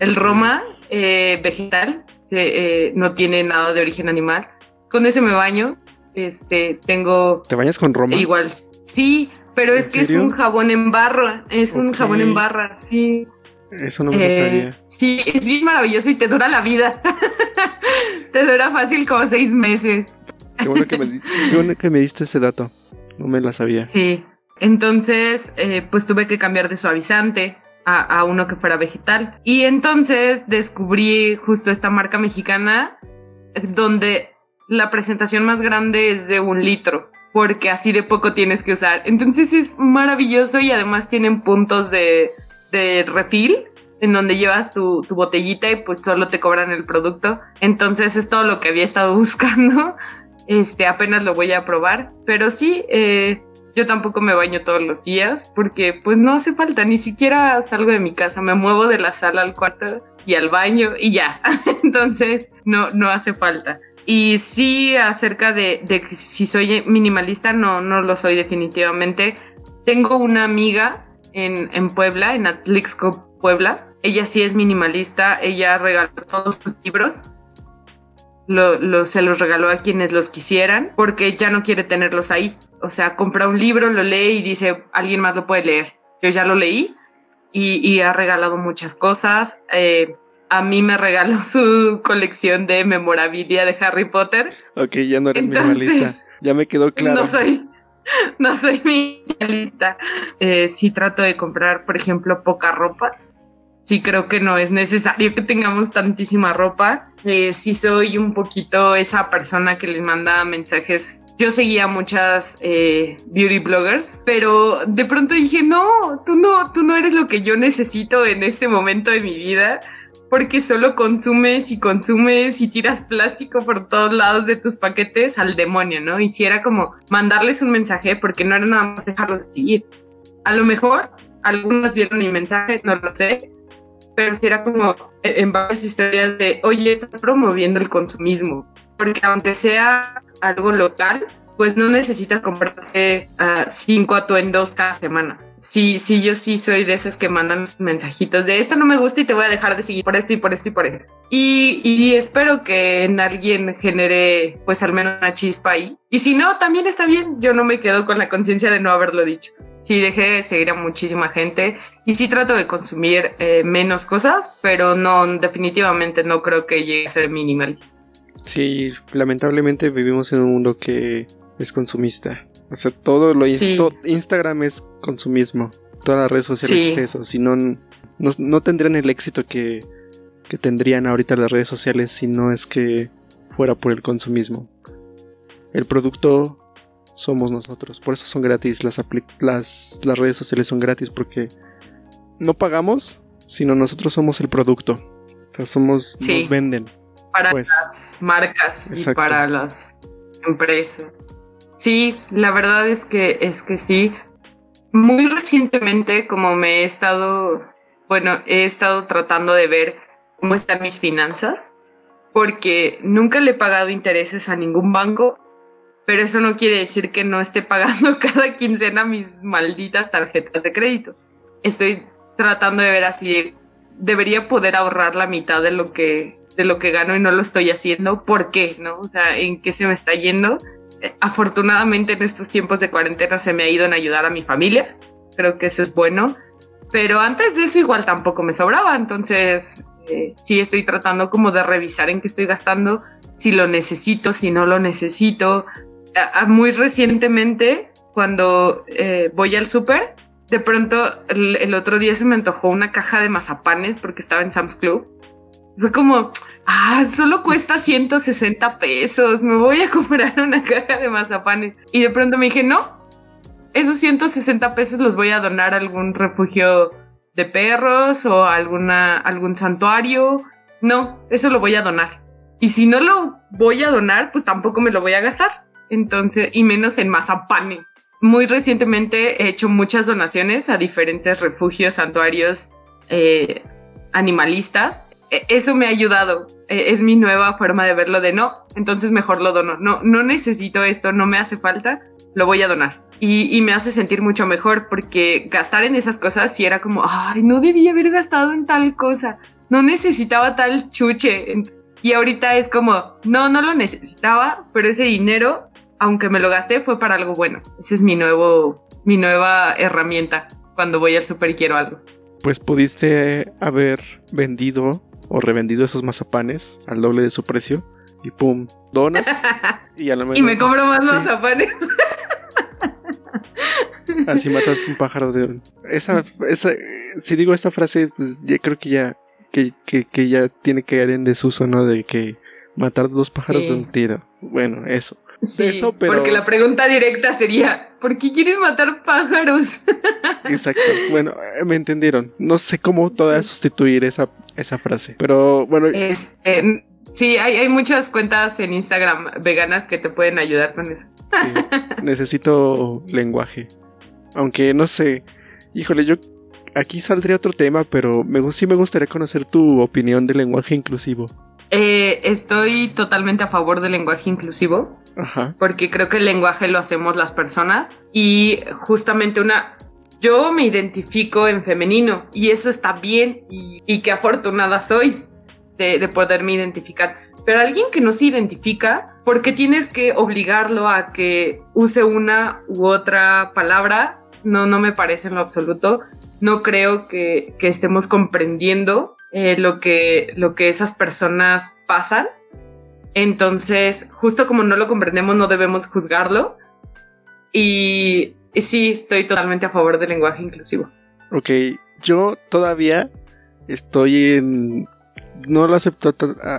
El roma eh, vegetal se, eh, no tiene nada de origen animal. Con ese me baño. Este, tengo. ¿Te bañas con roma? Igual. Sí, pero es que es un jabón en barra, es un jabón en barra, sí. Eso no me gustaría. Eh, sí, es bien maravilloso y te dura la vida. te dura fácil como seis meses. Qué bueno que me, qué bueno que me diste ese dato. No me la sabía. Sí. Entonces, eh, pues tuve que cambiar de suavizante a, uno que fuera vegetal. Y entonces descubrí justo esta marca mexicana donde la presentación más grande es de un litro porque así de poco tienes que usar. Entonces es maravilloso y además tienen puntos de, de refil en donde llevas tu, tu, botellita y pues solo te cobran el producto. Entonces es todo lo que había estado buscando. Este, apenas lo voy a probar. Pero sí, eh, yo tampoco me baño todos los días porque pues no hace falta. Ni siquiera salgo de mi casa. Me muevo de la sala al cuarto y al baño y ya. Entonces no, no hace falta. Y sí, acerca de, de si soy minimalista, no, no lo soy definitivamente. Tengo una amiga en, en Puebla, en Atlixco, Puebla. Ella sí es minimalista, ella regaló todos sus libros. Lo, se los regaló a quienes los quisieran porque ya no quiere tenerlos ahí. O sea, compra un libro, lo lee y dice, alguien más lo puede leer. Yo ya lo leí y, y ha regalado muchas cosas. Eh, a mí me regaló su colección de memorabilia de Harry Potter. Ok, ya no eres minimalista. Ya me quedó claro. No soy, no soy minimalista. Eh, sí trato de comprar, por ejemplo, poca ropa. Sí creo que no es necesario que tengamos tantísima ropa. Eh, sí soy un poquito esa persona que les manda mensajes. Yo seguía muchas eh, beauty bloggers, pero de pronto dije, no, tú no, tú no eres lo que yo necesito en este momento de mi vida porque solo consumes y consumes y tiras plástico por todos lados de tus paquetes al demonio, ¿no? Y si era como mandarles un mensaje, porque no era nada más dejarlos seguir. A lo mejor algunos vieron mi mensaje, no lo sé, pero si era como en varias historias de, oye, estás promoviendo el consumismo, porque aunque sea algo local, pues no necesitas comprarte uh, cinco atuendos cada semana. Sí, sí, yo sí soy de esas que mandan mensajitos de esto no me gusta y te voy a dejar de seguir por esto y por esto y por esto. Y, y espero que en alguien genere pues al menos una chispa ahí. Y si no, también está bien. Yo no me quedo con la conciencia de no haberlo dicho. Sí, dejé de seguir a muchísima gente y sí trato de consumir eh, menos cosas, pero no, definitivamente no creo que llegue a ser minimalista. Sí, lamentablemente vivimos en un mundo que es consumista. O sea, todo lo Instagram es consumismo. Todas las redes sociales es eso. Si no, no, tendrían el éxito que, que tendrían ahorita las redes sociales si no es que fuera por el consumismo. El producto somos nosotros. Por eso son gratis. Las, las, las redes sociales son gratis porque no pagamos, sino nosotros somos el producto. O sea, somos, Sí. nos venden. para Pues, las marcas exacto. y para las empresas. Sí, la verdad es que es que sí. Muy recientemente, como me he estado, bueno, he estado tratando de ver cómo están mis finanzas, porque nunca le he pagado intereses a ningún banco, pero eso no quiere decir que no esté pagando cada quincena mis malditas tarjetas de crédito. Estoy tratando de ver así, de- debería poder ahorrar la mitad de lo que de lo que gano y no lo estoy haciendo. ¿Por qué? ¿No? O sea, ¿en qué se me está yendo? Eh, afortunadamente en estos tiempos de cuarentena se me ha ido en ayudar a mi familia. Creo que eso es bueno. Pero antes de eso igual tampoco me sobraba. Entonces eh, sí estoy tratando como de revisar en qué estoy gastando, si lo necesito, si no lo necesito. Muy recientemente, cuando eh, voy al súper, de pronto el otro día se me antojó una caja de mazapanes porque estaba en Sam's Club. Fue como, ah, solo cuesta 160 pesos, me voy a comprar una caja de mazapanes. Y de pronto me dije, no, esos 160 pesos los voy a donar a algún refugio de perros o a alguna, algún santuario. No, eso lo voy a donar. Y si no lo voy a donar, pues tampoco me lo voy a gastar. Entonces, y menos en mazapanes. Muy recientemente he hecho muchas donaciones a diferentes refugios, santuarios eh, animalistas. E- Eso me ha ayudado. E- Es mi nueva forma de verlo de no, entonces mejor lo dono. No, no necesito esto, no me hace falta, lo voy a donar. Y, me hace sentir mucho mejor porque gastar en esas cosas sí era como, ay, no debía haber gastado en tal cosa, no necesitaba tal chuche. Y ahorita es como, no, no lo necesitaba, pero ese dinero, aunque me lo gasté, fue para algo bueno. Ese es mi nuevo, mi nueva herramienta cuando voy al super y quiero algo. Pues pudiste haber vendido o revendido esos mazapanes al doble de su precio y pum, donas y a lo mejor Y me cobro más sí, mazapanes. Así matas un pájaro de un. Esa, esa, si digo esta frase, pues ya creo que ya, que, que, que ya tiene que caer en desuso, ¿no? De que matar dos pájaros Sí. de un tiro. Bueno, eso. Sí, eso, pero- Porque la pregunta directa sería, ¿por qué quieres matar pájaros? Exacto. Bueno, eh, me entendieron. No sé cómo todavía Sí. sustituir esa, esa frase. Pero bueno, Este, sí, hay, hay muchas cuentas en Instagram veganas que te pueden ayudar con eso. sí, necesito lenguaje. Aunque no sé. Híjole, yo aquí saldría otro tema, pero me, sí me gustaría conocer tu opinión del lenguaje inclusivo. Eh, estoy totalmente a favor del lenguaje inclusivo. Ajá. porque creo que el lenguaje lo hacemos las personas y justamente una... Yo me identifico en femenino y eso está bien y, y qué afortunada soy de, de poderme identificar. Pero alguien que no se identifica, ¿por qué tienes que obligarlo a que use una u otra palabra? No, no me parece en lo absoluto. No creo que, que estemos comprendiendo eh, lo, que, lo que esas personas pasan entonces, justo como no lo comprendemos, no debemos juzgarlo. Y, y sí, estoy totalmente a favor del lenguaje inclusivo. Ok, yo todavía estoy en... No lo acepto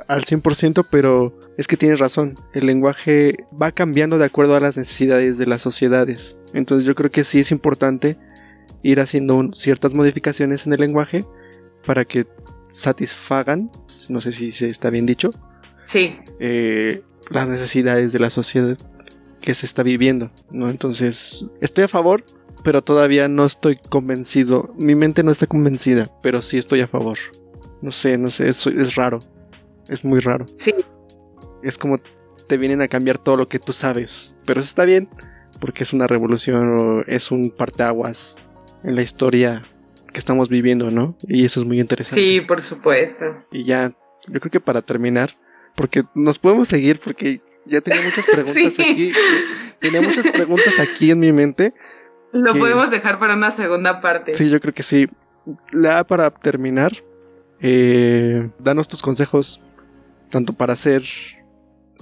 al 100%, pero es que tienes razón. El lenguaje va cambiando de acuerdo a las necesidades de las sociedades. Entonces yo creo que sí es importante ir haciendo un- ciertas modificaciones en el lenguaje para que satisfagan, no sé si se está bien dicho, Sí, eh, las necesidades de la sociedad que se está viviendo, ¿no? Entonces, estoy a favor, pero todavía no estoy convencido. Mi mente no está convencida, pero sí estoy a favor. No sé, no sé, es, es raro. Es muy raro. sí, Es como te vienen a cambiar todo lo que tú sabes. Pero eso está bien, porque es una revolución o es un parteaguas en la historia que estamos viviendo, ¿no? Y eso es muy interesante. sí, por supuesto. Y ya, yo creo que para terminar, porque nos podemos seguir porque ya tenía muchas preguntas Sí. aquí. Tenía muchas preguntas aquí en mi mente. Lo que- podemos dejar para una segunda parte. Sí, yo creo que sí. La para terminar, eh, danos tus consejos, tanto para hacer,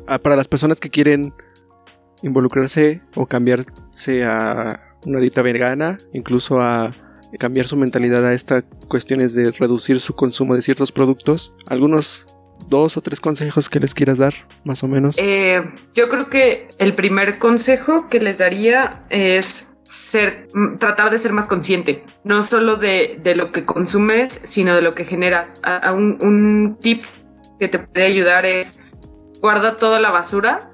ah, para las personas que quieren involucrarse o cambiarse a una dieta vegana, incluso a cambiar su mentalidad a estas cuestiones de reducir su consumo de ciertos productos. Algunos dos o tres consejos que les quieras dar, más o menos. Eh, yo creo que el primer consejo que les daría es ser, mm, tratar de ser más consciente, no solo de, de lo que consumes, sino de lo que generas. Un, tip que te puede ayudar es guarda toda la basura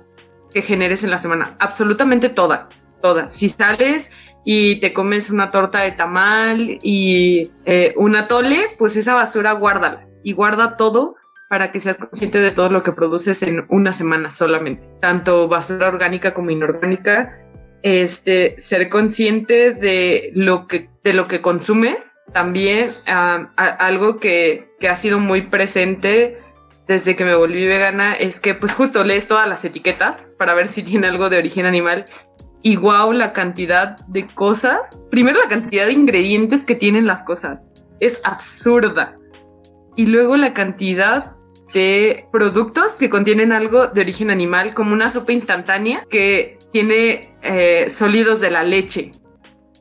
que generes en la semana, absolutamente toda, toda. Si sales y te comes una torta de tamal y eh, un atole, pues esa basura guárdala y guarda todo para que seas consciente de todo lo que produces en una semana solamente, tanto basura orgánica como inorgánica. Este, ser consciente de lo que, de lo que consumes, también algo que, que ha sido muy presente desde que me volví vegana es que pues justo lees todas las etiquetas para ver si tiene algo de origen animal y wow la cantidad de cosas, primero la cantidad de ingredientes que tienen las cosas, es absurda. Y luego la cantidad de productos que contienen algo de origen animal, como una sopa instantánea que tiene eh, sólidos de la leche.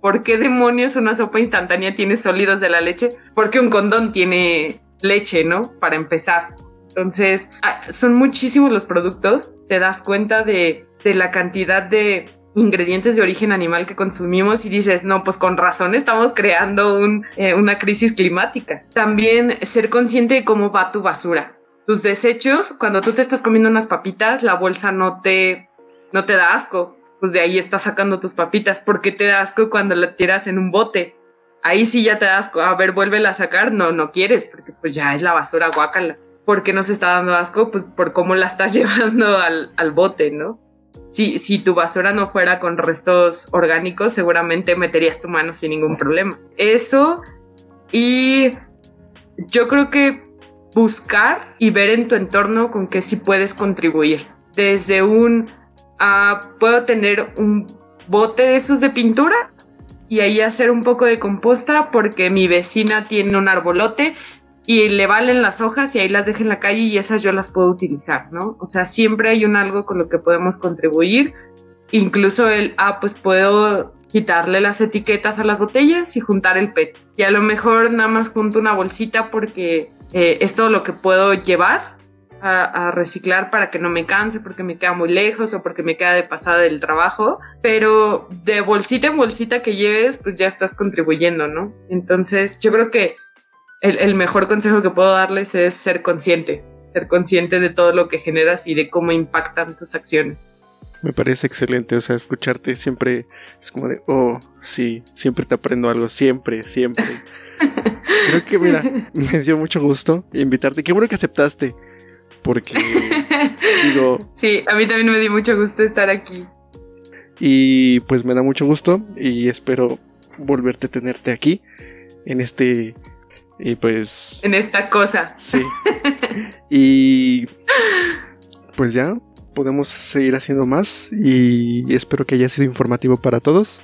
¿Por qué demonios una sopa instantánea tiene sólidos de la leche? Porque un condón tiene leche, ¿no? Para empezar. Entonces, ah, son muchísimos los productos, te das cuenta de, de la cantidad de ingredientes de origen animal que consumimos y dices, no, pues con razón estamos creando un, eh, una crisis climática. También ser consciente de cómo va tu basura. Tus desechos, cuando tú te estás comiendo unas papitas, la bolsa no te, no te da asco. Pues de ahí estás sacando tus papitas. ¿Por qué te da asco cuando la tiras en un bote? Ahí sí ya te da asco. A ver, vuélvela a sacar. No, no quieres, porque pues ya es la basura guácala. ¿Por qué nos está dando asco? Pues por cómo la estás llevando al, al bote, ¿no? si, si tu basura no fuera con restos orgánicos, seguramente meterías tu mano sin ningún problema. Eso y yo creo que buscar y ver en tu entorno con qué sí puedes contribuir. Desde un, uh, puedo tener un bote de esos de pintura y ahí hacer un poco de composta porque mi vecina tiene un arbolote y le valen las hojas y ahí las dejo en la calle y esas yo las puedo utilizar, ¿no? O sea, siempre hay un algo con lo que podemos contribuir. Incluso el, ah, pues puedo quitarle las etiquetas a las botellas y juntar el PET. Y a lo mejor nada más junto una bolsita porque eh, es todo lo que puedo llevar a, a, reciclar para que no me canse, porque me queda muy lejos o porque me queda de pasada del trabajo. Pero de bolsita en bolsita que lleves, pues ya estás contribuyendo, ¿no? Entonces yo creo que el, mejor consejo que puedo darles es ser consciente, ser consciente de todo lo que generas y de cómo impactan tus acciones. Me parece excelente, o sea, escucharte siempre es como de, oh, sí, siempre te aprendo algo, siempre, siempre. Creo que, mira, me dio mucho gusto invitarte. Qué bueno que aceptaste, porque, digo... Sí, a mí también me dio mucho gusto estar aquí. Y pues me da mucho gusto y espero volverte a tenerte aquí en este y pues... En esta cosa. Sí. y pues ya, podemos seguir haciendo más y espero que haya sido informativo para todos.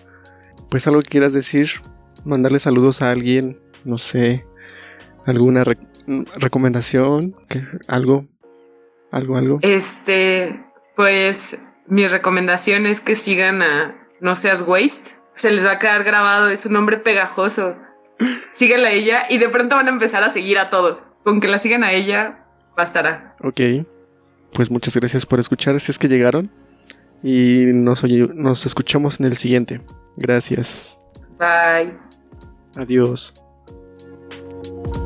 Pues algo que quieras decir, mandarle saludos a alguien, no sé, alguna recomendación, algo, algo, algo. Este, pues mi recomendación es que sigan a No Seas Waste. Se les va a quedar grabado, es un nombre pegajoso síguela a ella y de pronto van a empezar a seguir a todos. Con que la sigan a ella, bastará. Ok. Pues muchas gracias por escuchar si es que llegaron. Y nos, nos escuchamos en el siguiente. Gracias. Bye. Adiós. you